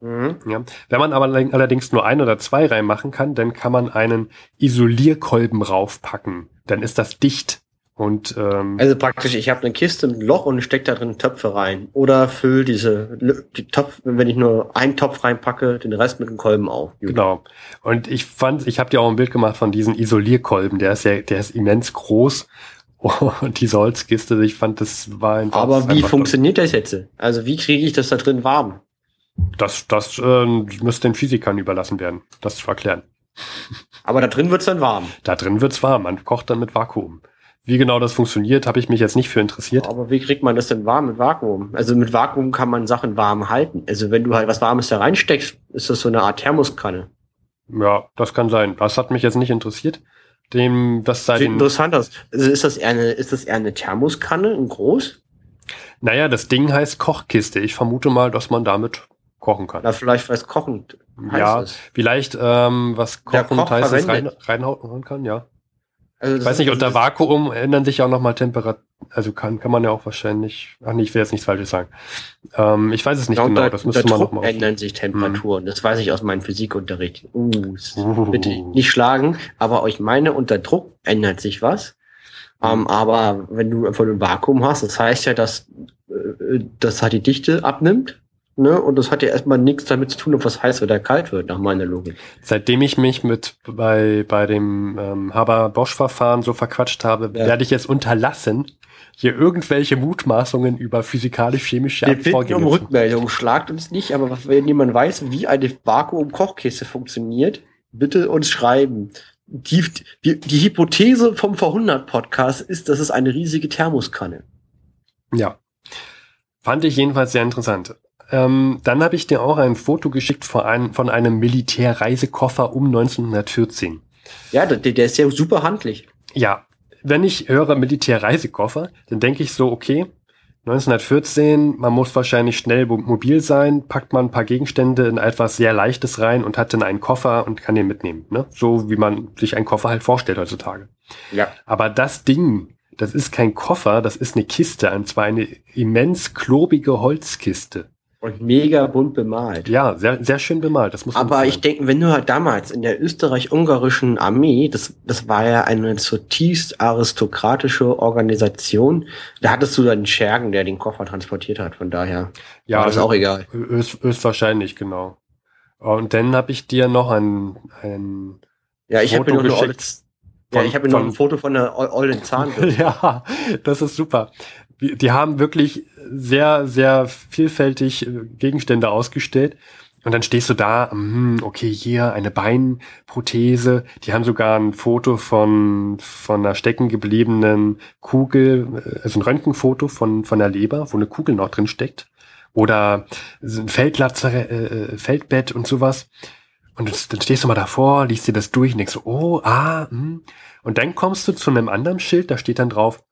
Mhm. Ja. Wenn man aber allerdings nur ein oder zwei reinmachen kann, dann kann man einen Isolierkolben raufpacken. Dann ist das dicht. Und, ähm, also praktisch, ich habe eine Kiste mit Loch und stecke da drin Töpfe rein. Oder füll diese die Topf, wenn ich nur einen Topf reinpacke, den Rest mit einem Kolben auf. Genau. Und ich fand, ich habe dir auch ein Bild gemacht von diesem Isolierkolben. Der ist ja, der ist immens groß. (laughs) Und diese Holzkiste, ich fand, das war einfach. Aber wie funktioniert das jetzt? Also wie kriege ich das da drin warm? Das, das äh, müsste den Physikern überlassen werden, das zu erklären. Aber da drin wird's dann warm. Da drin wird's warm. Man kocht dann mit Vakuum. Wie genau das funktioniert, habe ich mich jetzt nicht für interessiert. Aber wie kriegt man das denn warm mit Vakuum? Also mit Vakuum kann man Sachen warm halten. Also wenn du halt was Warmes da reinsteckst, ist das so eine Art Thermoskanne. Ja, das kann sein. Das hat mich jetzt nicht interessiert. Dem, das sei Sieht interessant aus. Also ist das eher eine, ist das eher eine Thermoskanne in groß? Naja, das Ding heißt Kochkiste. Ich vermute mal, dass man damit kochen kann. Na, vielleicht was kochend heißt Ja, es. vielleicht ähm, was kochend heißt es rein, reinhauen kann, ja. Also ich weiß nicht, unter Vakuum ändern sich ja auch nochmal Temperatur. Also kann, kann man ja auch wahrscheinlich. Ach nee, ich will jetzt nichts Falsches sagen. Ähm, ich weiß es nicht ja, genau. Unter, das müsste man nochmal. ändern sich Temperaturen. Mhm. Das weiß ich aus meinem Physikunterricht. Uh, uh, bitte nicht schlagen. Aber ich meine, unter Druck ändert sich was. Ähm, aber wenn du einfach ein Vakuum hast, das heißt ja, dass äh, das halt die Dichte abnimmt Ne? Und das hat ja erstmal nichts damit zu tun, ob was heiß oder kalt wird, nach meiner Logik. Seitdem ich mich mit bei, bei dem ähm, Haber-Bosch-Verfahren so verquatscht habe, ja. werde ich jetzt unterlassen, hier irgendwelche Mutmaßungen über physikalisch-chemische Wir bitten um Rückmeldung. Schlagt uns nicht, aber wenn jemand weiß, wie eine Vakuum-Kochkiste funktioniert, bitte uns schreiben. Die, die, die Hypothese vom Verhundert-Podcast ist, dass es eine riesige Thermoskanne. Ja. Fand ich jedenfalls sehr interessant. Ähm, dann habe ich dir auch ein Foto geschickt von einem, von einem Militärreisekoffer um 1914. Ja, der, der ist ja super handlich. Ja, wenn ich höre Militärreisekoffer, dann denke ich so, okay, 1914, man muss wahrscheinlich schnell mobil sein, packt man ein paar Gegenstände in etwas sehr Leichtes rein und hat dann einen Koffer und kann den mitnehmen. Ne? So wie man sich einen Koffer halt vorstellt heutzutage. Ja. Aber das Ding, das ist kein Koffer, das ist eine Kiste, und zwar eine immens klobige Holzkiste. Und mega bunt bemalt. Ja, sehr, sehr schön bemalt. Das muss man Aber ich denke, wenn du halt damals in der österreich-ungarischen Armee, das, das war ja eine zutiefst aristokratische Organisation, da hattest du dann einen Schergen, der den Koffer transportiert hat. Von daher ja, war das auch egal. Höchst, höchstwahrscheinlich, genau. Und dann habe ich dir noch ein, ein ja, ich habe mir noch eine ja, ich habe noch ein Foto von einer ollen Zahnbürste. (laughs) ja, das ist super die haben wirklich sehr, sehr vielfältig äh, Gegenstände ausgestellt. Und dann stehst du da, hm, okay, hier eine Beinprothese. Die haben sogar ein Foto von, von einer stecken gebliebenen Kugel, äh, also ein Röntgenfoto von, von der Leber, wo eine Kugel noch drin steckt. Oder ein Feldlatzer, äh, äh, Feldbett und sowas. Und dann stehst du mal davor, liest dir das durch und denkst so, oh, ah, hm. Und dann kommst du zu einem anderen Schild, da steht dann drauf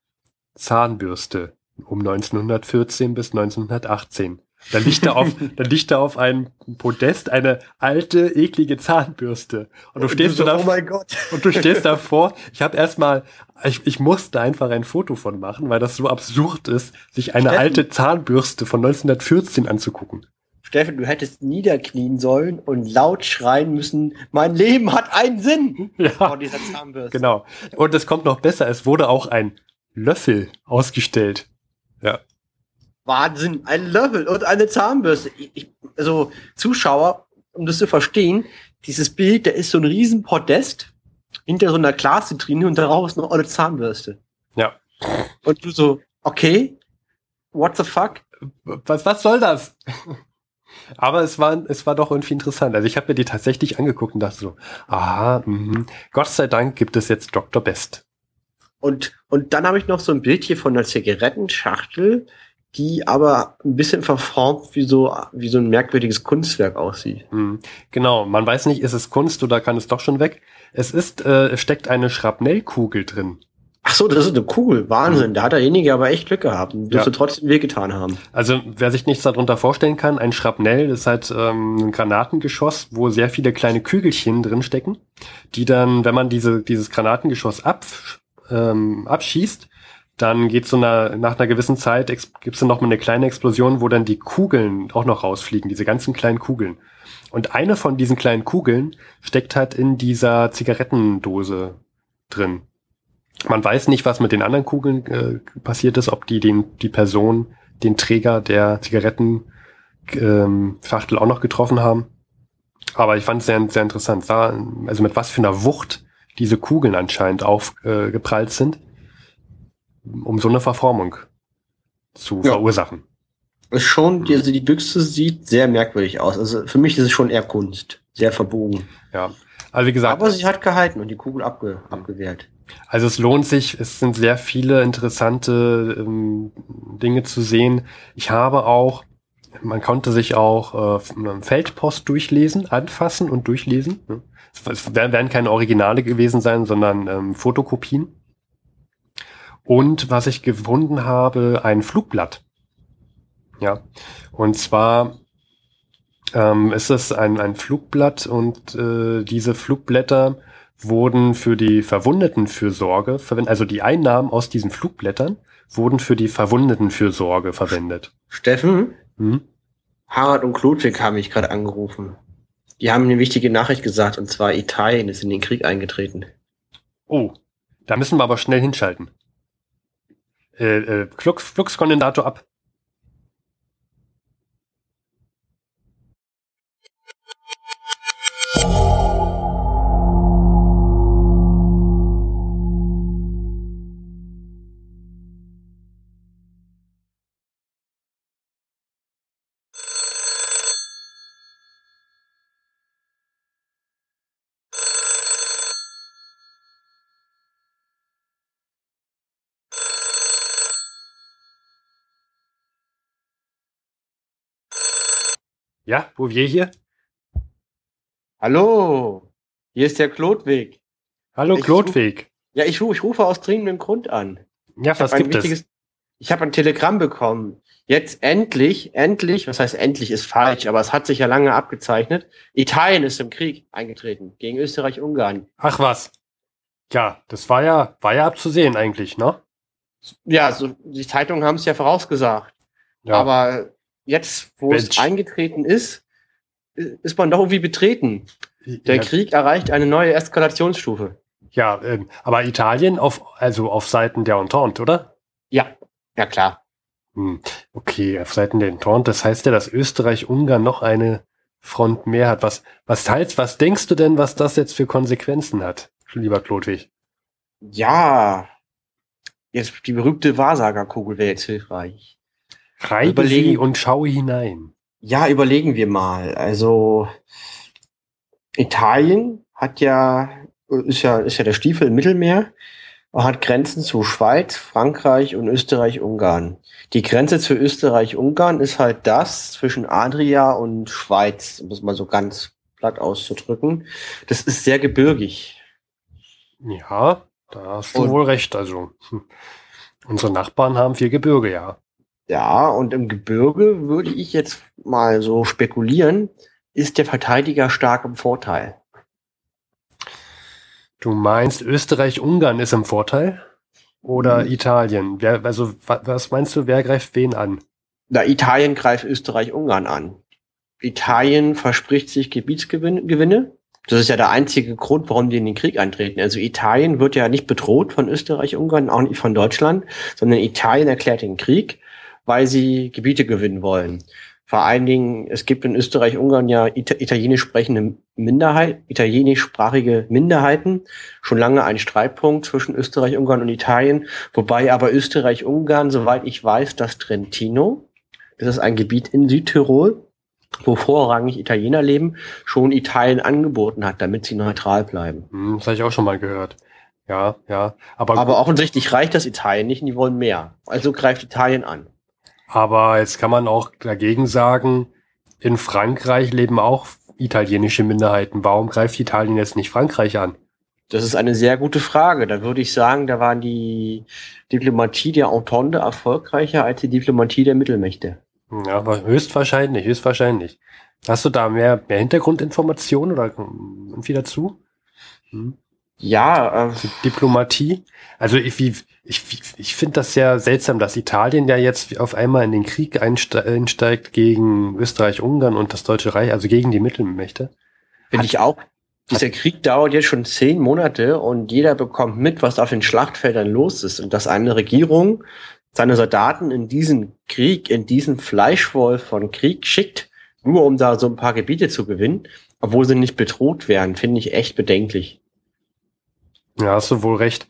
Zahnbürste um 1914 bis 1918. Dann liegt da auf, (laughs) dann liegt da auf einem Podest eine alte, eklige Zahnbürste. Und du stehst und du, so, da, oh mein Gott. (laughs) Und du stehst davor. Ich habe erstmal, ich, ich musste einfach ein Foto von machen, weil das so absurd ist, sich eine Steffen, alte Zahnbürste von 1914 anzugucken. Steffen, du hättest niederknien sollen und laut schreien müssen, mein Leben hat einen Sinn (laughs) ja, vor dieser Zahnbürste. Genau. Und es kommt noch besser, es wurde auch ein Löffel ausgestellt. Ja. Wahnsinn, ein Löffel und eine Zahnbürste. Ich, also Zuschauer, um das zu verstehen, dieses Bild, da ist so ein riesen Podest hinter so einer Glasvitrine und darauf ist noch eine Zahnbürste. Ja. Und du so, okay, what the fuck? Was, was soll das? Aber es war, es war doch irgendwie interessant. Also ich habe mir die tatsächlich angeguckt und dachte so, aha, mh, Gott sei Dank gibt es jetzt Dr. Best. Und, und dann habe ich noch so ein Bild hier von einer Zigarettenschachtel, die aber ein bisschen verformt wie so, wie so ein merkwürdiges Kunstwerk aussieht. Hm, genau, man weiß nicht, ist es Kunst oder kann es doch schon weg. Es ist, äh, es steckt eine Schrapnellkugel drin. Ach so, das ist eine Kugel. Wahnsinn. Mhm. Da hat derjenige aber echt Glück gehabt. Und dürfte ja. trotzdem wehgetan haben. Also, wer sich nichts darunter vorstellen kann, ein Schrapnell ist halt ähm, ein Granatengeschoss, wo sehr viele kleine Kügelchen drin stecken, die dann, wenn man diese, dieses Granatengeschoss ab, ähm, abschießt, dann geht so einer, nach einer gewissen Zeit gibt es dann noch mal eine kleine Explosion, wo dann die Kugeln auch noch rausfliegen, diese ganzen kleinen Kugeln. Und eine von diesen kleinen Kugeln steckt halt in dieser Zigarettendose drin. Man weiß nicht, was mit den anderen Kugeln äh, passiert ist, ob die den, die Person, den Träger der Zigarettenschachtel ähm, auch noch getroffen haben. Aber ich fand es sehr, sehr interessant. Da, also mit was für einer Wucht diese Kugeln anscheinend aufgeprallt äh, sind, um so eine Verformung zu ja. verursachen. Ist schon, die, also die Büchse sieht sehr merkwürdig aus. Also für mich ist es schon eher Kunst. Sehr verbogen. Ja. Also wie gesagt. Aber sie hat gehalten und die Kugel abge abgewehrt. Also es lohnt sich, es sind sehr viele interessante ähm, Dinge zu sehen. Ich habe auch, man konnte sich auch äh, Feldpost durchlesen, anfassen und durchlesen. Ne? Es werden keine Originale gewesen sein, sondern ähm, Fotokopien. Und was ich gefunden habe, ein Flugblatt. Ja, und zwar ähm, ist es ein, ein Flugblatt und äh, diese Flugblätter wurden für die Verwundetenfürsorge verwendet, also die Einnahmen aus diesen Flugblättern wurden für die Verwundetenfürsorge verwendet. Steffen? Hm? Harald und Klodwig haben mich gerade angerufen. Die haben eine wichtige Nachricht gesagt, und zwar Italien ist in den Krieg eingetreten. Oh, da müssen wir aber schnell hinschalten. Äh, äh, Flux, Fluxkondensator ab. Ja, wo wir hier? Hallo, hier ist der Klotweg. Hallo, Ich Klotweg. Ja, ich, ich rufe aus dringendem Grund an. Ja, Ich was gibt es? Ich habe ein Telegramm bekommen. Jetzt endlich, endlich, was heißt endlich, ist falsch, aber es hat sich ja lange abgezeichnet. Italien ist im Krieg eingetreten gegen Österreich-Ungarn. Ach was. Ja, das war ja, war ja abzusehen eigentlich, ne? Ja, so, die Zeitungen haben es ja vorausgesagt. Ja. Aber jetzt, wo es Mensch. eingetreten ist, ist man doch irgendwie betreten. Der ja, Krieg erreicht eine neue Eskalationsstufe. ja ähm, aber Italien auf, also auf Seiten der Entente, oder? Ja, ja klar. Hm, okay, auf Seiten der Entente. Das heißt ja, dass Österreich-Ungarn noch eine Front mehr hat. Was, was heißt, was denkst du denn, was das jetzt für Konsequenzen hat, lieber Klotwig? Ja, jetzt die berühmte Wahrsagerkugel wäre jetzt hilfreich. Reibe Überlegen- sie und schaue hinein. Ja, überlegen wir mal. Also Italien hat ja ist ja ist ja der Stiefel im Mittelmeer und hat Grenzen zu Schweiz, Frankreich und Österreich-Ungarn. Die Grenze zu Österreich-Ungarn ist halt das zwischen Adria und Schweiz, um es mal so ganz platt auszudrücken. Das ist sehr gebirgig. Ja, da hast du Und- wohl recht. Also, hm. unsere Nachbarn haben viel Gebirge, ja. Ja, und im Gebirge würde ich jetzt mal so spekulieren, ist der Verteidiger stark im Vorteil. Du meinst, Österreich-Ungarn ist im Vorteil? Oder Mhm. Italien? Wer, also, wa- was meinst du, wer greift wen an? Na, Italien greift Österreich-Ungarn an. Italien verspricht sich Gebietsgewinne. Das ist ja der einzige Grund, warum die in den Krieg eintreten. Also Italien wird ja nicht bedroht von Österreich-Ungarn, auch nicht von Deutschland, sondern Italien erklärt den Krieg, weil sie Gebiete gewinnen wollen. Vor allen Dingen, es gibt in Österreich-Ungarn ja Ita italienisch sprechende Minderheit, italienischsprachige Minderheiten. Schon lange ein Streitpunkt zwischen Österreich-Ungarn und Italien, wobei aber Österreich-Ungarn, soweit ich weiß, das Trentino, das ist ein Gebiet in Südtirol, wo vorrangig Italiener leben, schon Italien angeboten hat, damit sie neutral bleiben. Hm, das habe ich auch schon mal gehört. Ja, ja. Aber, Aber offensichtlich reicht das Italien nicht und die wollen mehr. Also greift Italien an. Aber jetzt kann man auch dagegen sagen, in Frankreich leben auch italienische Minderheiten. Warum greift Italien jetzt nicht Frankreich an? Das ist eine sehr gute Frage. Da würde ich sagen, da war die Diplomatie der Entente erfolgreicher als die Diplomatie der Mittelmächte. Ja, aber höchstwahrscheinlich, höchstwahrscheinlich. Hast du da mehr, mehr Hintergrundinformationen oder irgendwie dazu? Hm? Ja, äh, Diplomatie? Also ich, ich, ich finde das sehr seltsam, dass Italien ja jetzt auf einmal in den Krieg einste- einsteigt gegen Österreich-Ungarn und das Deutsche Reich, also gegen die Mittelmächte. finde ich auch. Dieser Krieg dauert jetzt schon zehn Monate und jeder bekommt mit, was auf den Schlachtfeldern los ist. Und dass eine Regierung seine Soldaten in diesen Krieg, in diesen Fleischwolf von Krieg schickt, nur um da so ein paar Gebiete zu gewinnen, obwohl sie nicht bedroht werden, finde ich echt bedenklich. Ja, hast du wohl recht.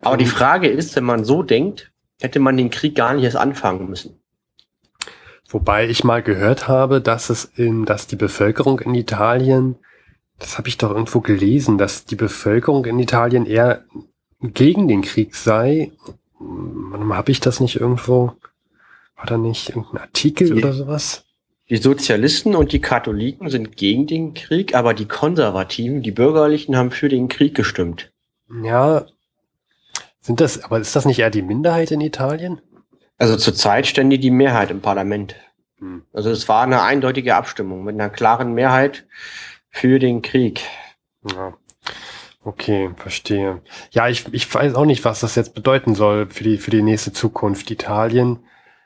Aber die Frage ist, wenn man so denkt, hätte man den Krieg gar nicht erst anfangen müssen. Wobei ich mal gehört habe, dass es in, dass die Bevölkerung in Italien, das habe ich doch irgendwo gelesen, dass die Bevölkerung in Italien eher gegen den Krieg sei. Hm, Habe ich das nicht irgendwo? War da nicht irgendein Artikel Die- oder sowas? Die Sozialisten und die Katholiken sind gegen den Krieg, aber die Konservativen, die Bürgerlichen, haben für den Krieg gestimmt. Ja. Sind das, aber ist das nicht eher die Minderheit in Italien? Also zurzeit stände die Mehrheit im Parlament. Hm. Also es war eine eindeutige Abstimmung mit einer klaren Mehrheit für den Krieg. Ja. Okay, verstehe. Ja, ich, ich weiß auch nicht, was das jetzt bedeuten soll für die, für die nächste Zukunft. Italien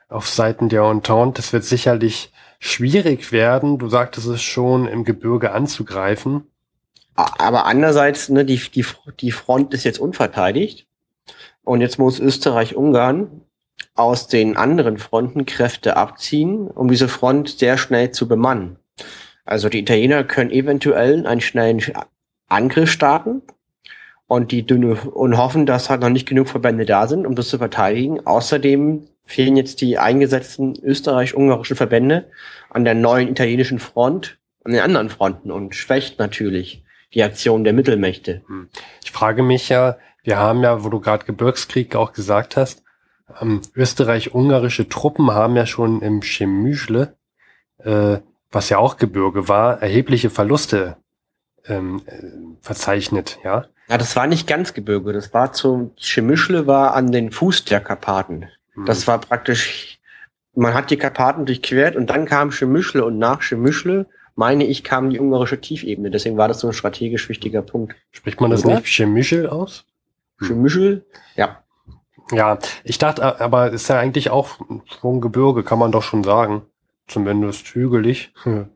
auf Seiten der Entente, das wird sicherlich schwierig werden. Du sagtest es schon, im Gebirge anzugreifen. Aber andererseits, ne, die, die, die Front ist jetzt unverteidigt. Und jetzt muss Österreich-Ungarn aus den anderen Fronten Kräfte abziehen, um diese Front sehr schnell zu bemannen. Also die Italiener können eventuell einen schnellen Sch- Angriff starten und die dünne und hoffen, dass halt noch nicht genug Verbände da sind, um das zu verteidigen. Außerdem fehlen jetzt die eingesetzten österreich-ungarischen Verbände an der neuen italienischen Front, an den anderen Fronten und schwächt natürlich die Aktion der Mittelmächte. Ich frage mich ja, wir haben ja, wo du gerade Gebirgskrieg auch gesagt hast, ähm, österreich-ungarische Truppen haben ja schon im Chemüschle äh, was ja auch Gebirge war, erhebliche Verluste ähm, äh, verzeichnet, ja. Ja, das war nicht ganz Gebirge, das war zum Chemischle war an den Fuß der Karpaten. Hm. Das war praktisch, man hat die Karpaten durchquert und dann kam Chemischle und nach Chemischle, meine ich, kam die ungarische Tiefebene. Deswegen war das so ein strategisch wichtiger Punkt. Spricht man das Oder? nicht Chemischl aus? Chemischl? Ja. Ja, ich dachte, aber ist ja eigentlich auch so ein Gebirge, kann man doch schon sagen. Zumindest hügelig. Hm.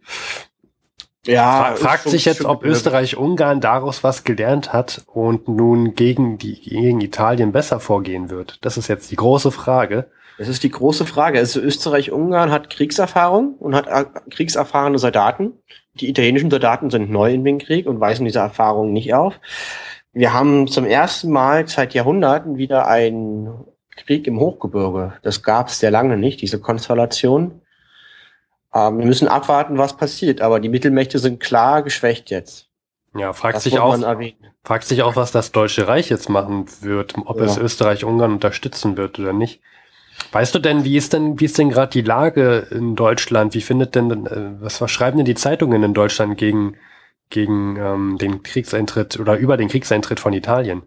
Ja, Fra fragt sich jetzt, ob Österreich-Ungarn daraus was gelernt hat und nun gegen die gegen Italien besser vorgehen wird. Das ist jetzt die große Frage. Das ist die große Frage. Also Österreich-Ungarn hat Kriegserfahrung und hat äh, kriegserfahrene Soldaten. Die italienischen Soldaten sind neu in den Krieg und weisen diese Erfahrung nicht auf. Wir haben zum ersten Mal seit Jahrhunderten wieder einen Krieg im Hochgebirge. Das gab es sehr lange nicht, diese Konstellation. Ähm, wir müssen abwarten, was passiert, aber die Mittelmächte sind klar geschwächt jetzt. Ja, fragt sich auch, fragt sich auch, was das Deutsche Reich jetzt machen wird, ob ja. es Österreich-Ungarn unterstützen wird oder nicht. Weißt du denn, wie ist denn, wie ist denn gerade die Lage in Deutschland? Wie findet denn, äh, was, was schreiben denn die Zeitungen in Deutschland gegen, gegen ähm, den Kriegseintritt oder über den Kriegseintritt von Italien?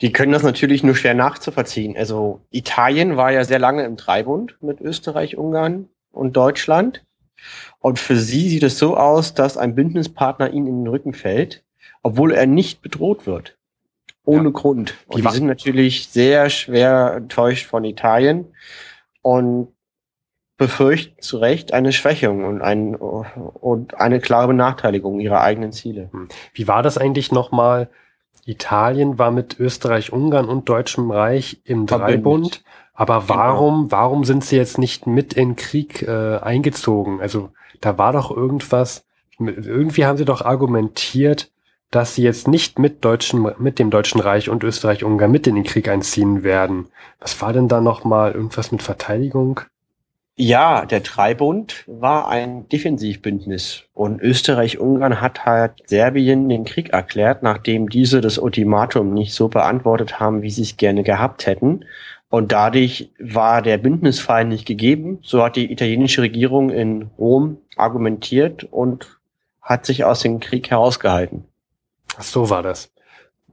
Die können das natürlich nur schwer nachzuvollziehen. Also Italien war ja sehr lange im Dreibund mit Österreich, Ungarn und Deutschland. Und für sie sieht es so aus, dass ein Bündnispartner ihnen in den Rücken fällt, obwohl er nicht bedroht wird. Ohne ja. Grund. Und die, die sind natürlich sehr schwer enttäuscht von Italien und befürchten zu Recht eine Schwächung und, ein, und eine klare Benachteiligung ihrer eigenen Ziele. Hm. Wie war das eigentlich nochmal? Italien war mit Österreich, Ungarn und Deutschem Reich im Dreibund. Aber genau. warum, warum sind sie jetzt nicht mit in Krieg äh, eingezogen? Also da war doch irgendwas, irgendwie haben sie doch argumentiert, dass sie jetzt nicht mit deutschen, mit dem Deutschen Reich und Österreich-Ungarn mit in den Krieg einziehen werden. Was war denn da nochmal irgendwas mit Verteidigung? Ja, der Dreibund war ein Defensivbündnis und Österreich-Ungarn hat halt Serbien den Krieg erklärt, nachdem diese das Ultimatum nicht so beantwortet haben, wie sie es gerne gehabt hätten. Und dadurch war der Bündnisfall nicht gegeben. So hat die italienische Regierung in Rom argumentiert und hat sich aus dem Krieg herausgehalten. Ach so war das.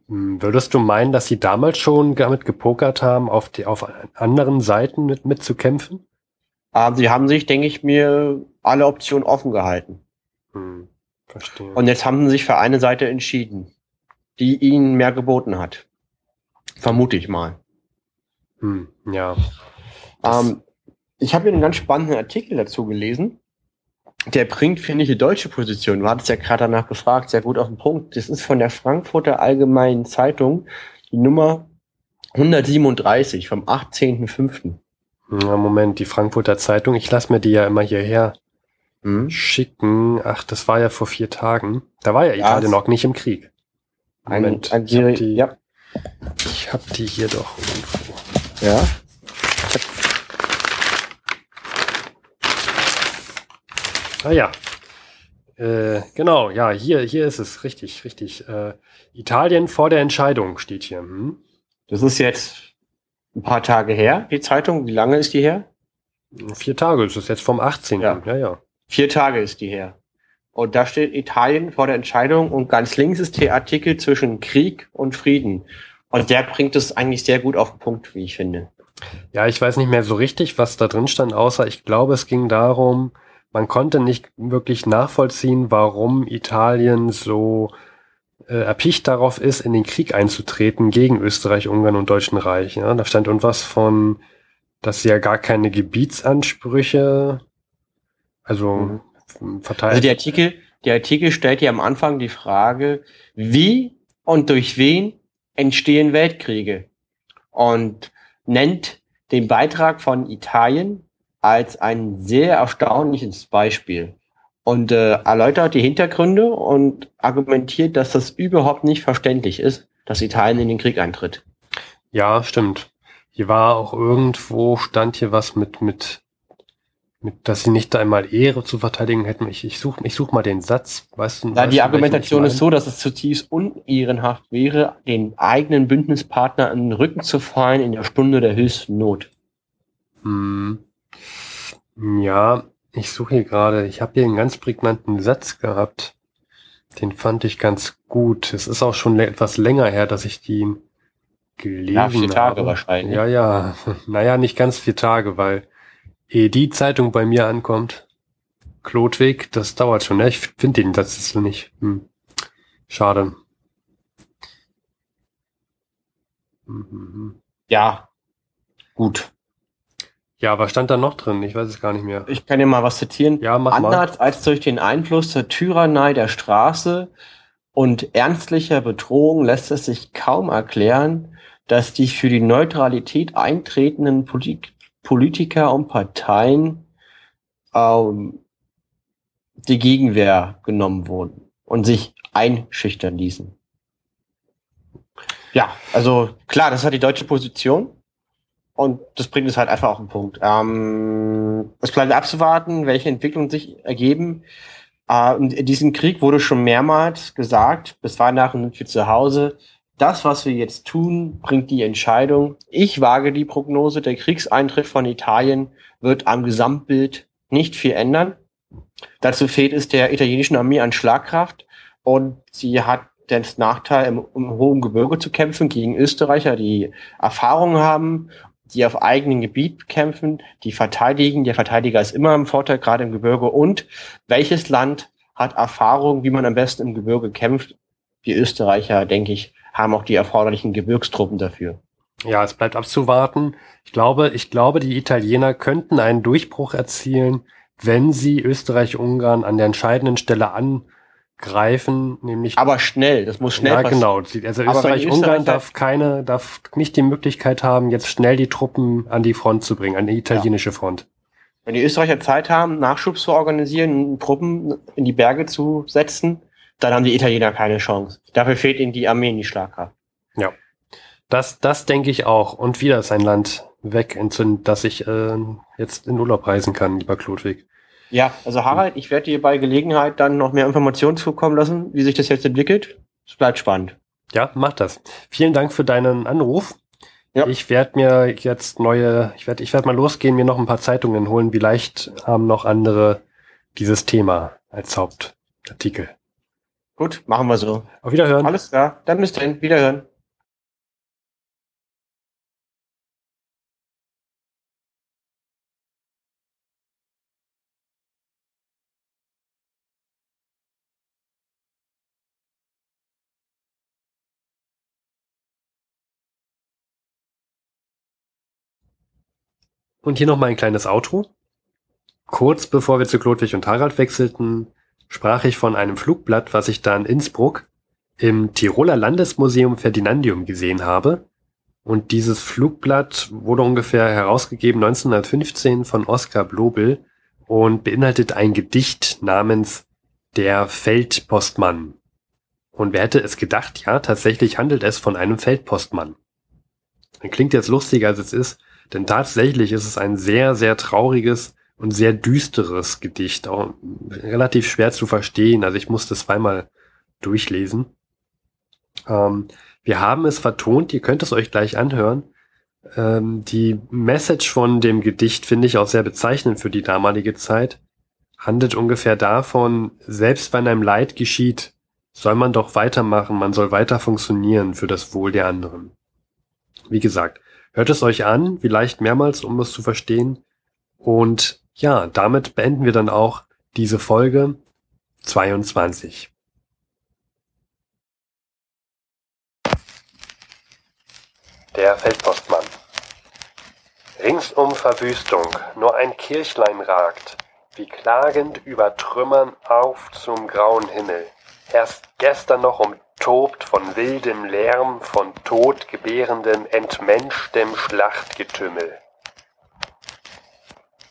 Hm, würdest du meinen, dass sie damals schon damit gepokert haben, auf, die, auf anderen Seiten mit, mitzukämpfen? Aber sie haben sich, denke ich mir, alle Optionen offen gehalten. Hm, verstehe. Und jetzt haben sie sich für eine Seite entschieden, die ihnen mehr geboten hat. Vermute ich mal. Hm, ja. Ähm, ich habe hier einen ganz spannenden Artikel dazu gelesen. Der bringt, finde ich, die deutsche Position. Du hattest ja gerade danach gefragt, sehr gut auf den Punkt. Das ist von der Frankfurter Allgemeinen Zeitung, die Nummer 137 vom 18.05. Ja, Moment, die Frankfurter Zeitung, ich lasse mir die ja immer hierher hm? schicken. Ach, das war ja vor vier Tagen. Da war ja Italien ja, noch nicht im Krieg. Moment, ein, ein ich habe die, ja. ich hab die hier doch irgendwo. Ja. Ah ja. Äh, genau, ja, hier, hier ist es, richtig, richtig. Äh, Italien vor der Entscheidung steht hier. Hm? Das ist jetzt ein paar Tage her, die Zeitung. Wie lange ist die her? Vier Tage, das ist jetzt vom 18. Ja, ja. ja. Vier Tage ist die her. Und da steht Italien vor der Entscheidung und ganz links ist der Artikel zwischen Krieg und Frieden. Und der bringt es eigentlich sehr gut auf den Punkt, wie ich finde. Ja, ich weiß nicht mehr so richtig, was da drin stand, außer ich glaube, es ging darum, man konnte nicht wirklich nachvollziehen, warum Italien so äh, erpicht darauf ist, in den Krieg einzutreten gegen Österreich, Ungarn und Deutschen Reich. Ja? Da stand irgendwas von, dass sie ja gar keine Gebietsansprüche, also mhm. verteilt. Also der Artikel, der Artikel stellt ja am Anfang die Frage, wie und durch wen entstehen Weltkriege? Und nennt den Beitrag von Italien als ein sehr erstaunliches Beispiel und äh, erläutert die Hintergründe und argumentiert, dass das überhaupt nicht verständlich ist, dass Italien in den Krieg eintritt. Ja, stimmt. Hier war auch irgendwo, stand hier was mit, mit, mit, dass sie nicht einmal Ehre zu verteidigen hätten. Ich, ich suche ich such mal den Satz. Weißt du, ja, weißt die Argumentation ist so, dass es zutiefst unehrenhaft wäre, den eigenen Bündnispartner in den Rücken zu fallen in der Stunde der höchsten Not. Hm. Ja, Ich suche hier gerade, ich habe hier einen ganz prägnanten Satz gehabt. Den fand ich ganz gut. Es ist auch schon etwas länger her, dass ich die gelesen ja, vier Tage habe. wahrscheinlich. Ja, ja. (laughs) Naja, nicht ganz vier Tage, weil ehe die Zeitung bei mir ankommt, Klotwig, das dauert schon. Ja, ich finde den Satz jetzt nicht. Hm. Schade. Ja, gut. Ja, was stand da noch drin? Ich weiß es gar nicht mehr. Ich kann dir mal was zitieren. Ja, mach Anders mal. als durch den Einfluss der Tyrannei der Straße und ernstlicher Bedrohung lässt es sich kaum erklären, dass die für die Neutralität eintretenden Polit Politiker und Parteien ähm, die Gegenwehr genommen wurden und sich einschüchtern ließen. Ja, also klar, das hat die deutsche Position und das bringt es halt einfach auf den Punkt. Ähm, es bleibt abzuwarten, welche Entwicklungen sich ergeben. Äh, in diesem Krieg wurde schon mehrmals gesagt, bis Weihnachten sind wir zu Hause. Das, was wir jetzt tun, bringt die Entscheidung. Ich wage die Prognose, der Kriegseintritt von Italien wird am Gesamtbild nicht viel ändern. Dazu fehlt es der italienischen Armee an Schlagkraft und sie hat den Nachteil, im, im hohen Gebirge zu kämpfen gegen Österreicher, die Erfahrung haben, die auf eigenem Gebiet kämpfen, die verteidigen. Der Verteidiger ist immer im Vorteil, gerade im Gebirge. Und welches Land hat Erfahrung, wie man am besten im Gebirge kämpft? Die Österreicher, denke ich, haben auch die erforderlichen Gebirgstruppen dafür. Ja, es bleibt abzuwarten. Ich glaube, ich glaube, die Italiener könnten einen Durchbruch erzielen, wenn sie Österreich-Ungarn an der entscheidenden Stelle angreifen, nämlich. Aber schnell, das muss schnell ja, passieren. genau. Also Österreich-Ungarn darf keine, darf nicht die Möglichkeit haben, jetzt schnell die Truppen an die Front zu bringen, an die italienische ja. Front. Wenn die Österreicher Zeit haben, Nachschub zu organisieren, Truppen in die Berge zu setzen, dann haben die Italiener keine Chance. Dafür fehlt ihnen die Armee in die Schlagkraft. Ja. Das, das denke ich auch. Und wieder ist ein Land weg, dass ich äh, jetzt in Urlaub reisen kann, lieber Klodwig. Ja, also Harald, ich werde dir bei Gelegenheit dann noch mehr Informationen zukommen lassen, wie sich das jetzt entwickelt. Es bleibt spannend. Ja, mach das. Vielen Dank für deinen Anruf. Ja. Ich werde mir jetzt neue, ich werde ich werd mal losgehen, mir noch ein paar Zeitungen holen. Vielleicht haben noch andere dieses Thema als Hauptartikel. Gut, machen wir so. Auf Wiederhören. Alles klar, dann bis dann. Wiederhören. Und hier noch mal ein kleines Outro. Kurz bevor wir zu Klodwig und Harald wechselten, sprach ich von einem Flugblatt, was ich da in Innsbruck im Tiroler Landesmuseum Ferdinandium gesehen habe. Und dieses Flugblatt wurde ungefähr herausgegeben 1915 von Oskar Blobel und beinhaltet ein Gedicht namens Der Feldpostmann. Und wer hätte es gedacht, ja, tatsächlich handelt es von einem Feldpostmann. Klingt jetzt lustiger als es ist, denn tatsächlich ist es ein sehr, sehr trauriges und sehr düsteres Gedicht, auch relativ schwer zu verstehen. Also ich musste zweimal durchlesen. Ähm, wir haben es vertont, ihr könnt es euch gleich anhören. Ähm, die Message von dem Gedicht finde ich auch sehr bezeichnend für die damalige Zeit. Handelt ungefähr davon, selbst wenn einem Leid geschieht, soll man doch weitermachen, man soll weiter funktionieren für das Wohl der anderen. Wie gesagt, Hört es euch an, vielleicht mehrmals, um es zu verstehen. Und ja, damit beenden wir dann auch diese Folge 22. Der Feldpostmann. Ringsum Verwüstung, nur ein Kirchlein ragt, wie klagend über Trümmern auf zum grauen Himmel. Erst gestern noch um tobt von wildem Lärm, von todgebärendem, entmenschtem Schlachtgetümmel.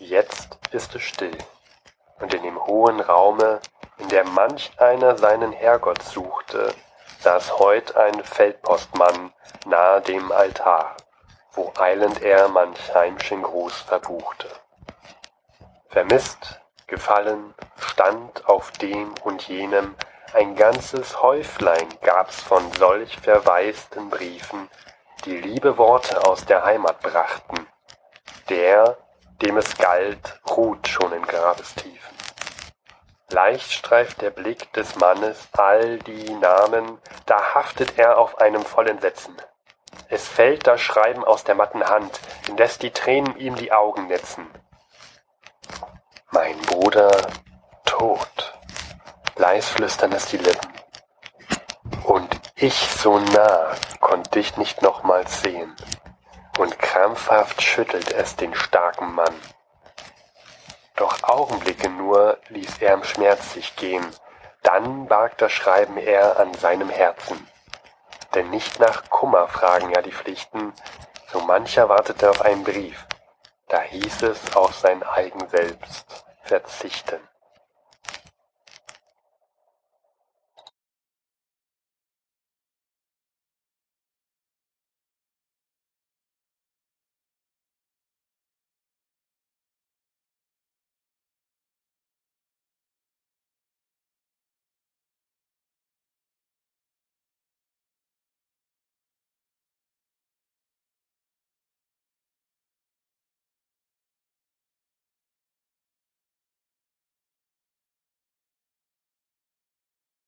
Jetzt ist es still, und in dem hohen Raume, in der manch einer seinen Herrgott suchte, saß heut ein Feldpostmann nahe dem Altar, wo eilend er manch heimschen Gruß verbuchte. Vermisst, gefallen, stand auf dem und jenem ein ganzes Häuflein gab's von solch verwaisten Briefen, die liebe Worte aus der Heimat brachten. Der, dem es galt, ruht schon in Grabestiefen. Leicht streift der Blick des Mannes all die Namen, da haftet er auf einem voll Entsetzen. Es fällt das Schreiben aus der matten Hand, indes die Tränen ihm die Augen netzen. Mein Bruder tot, leis flüstern es die Lippen. Und ich so nah konnt dich nicht nochmals sehen. Und krampfhaft schüttelt es den starken Mann. Doch Augenblicke nur ließ er im Schmerz sich gehen, dann barg das Schreiben er an seinem Herzen. Denn nicht nach Kummer fragen ja die Pflichten, so mancher wartete auf einen Brief, da hieß es auf sein eigen Selbst verzichten.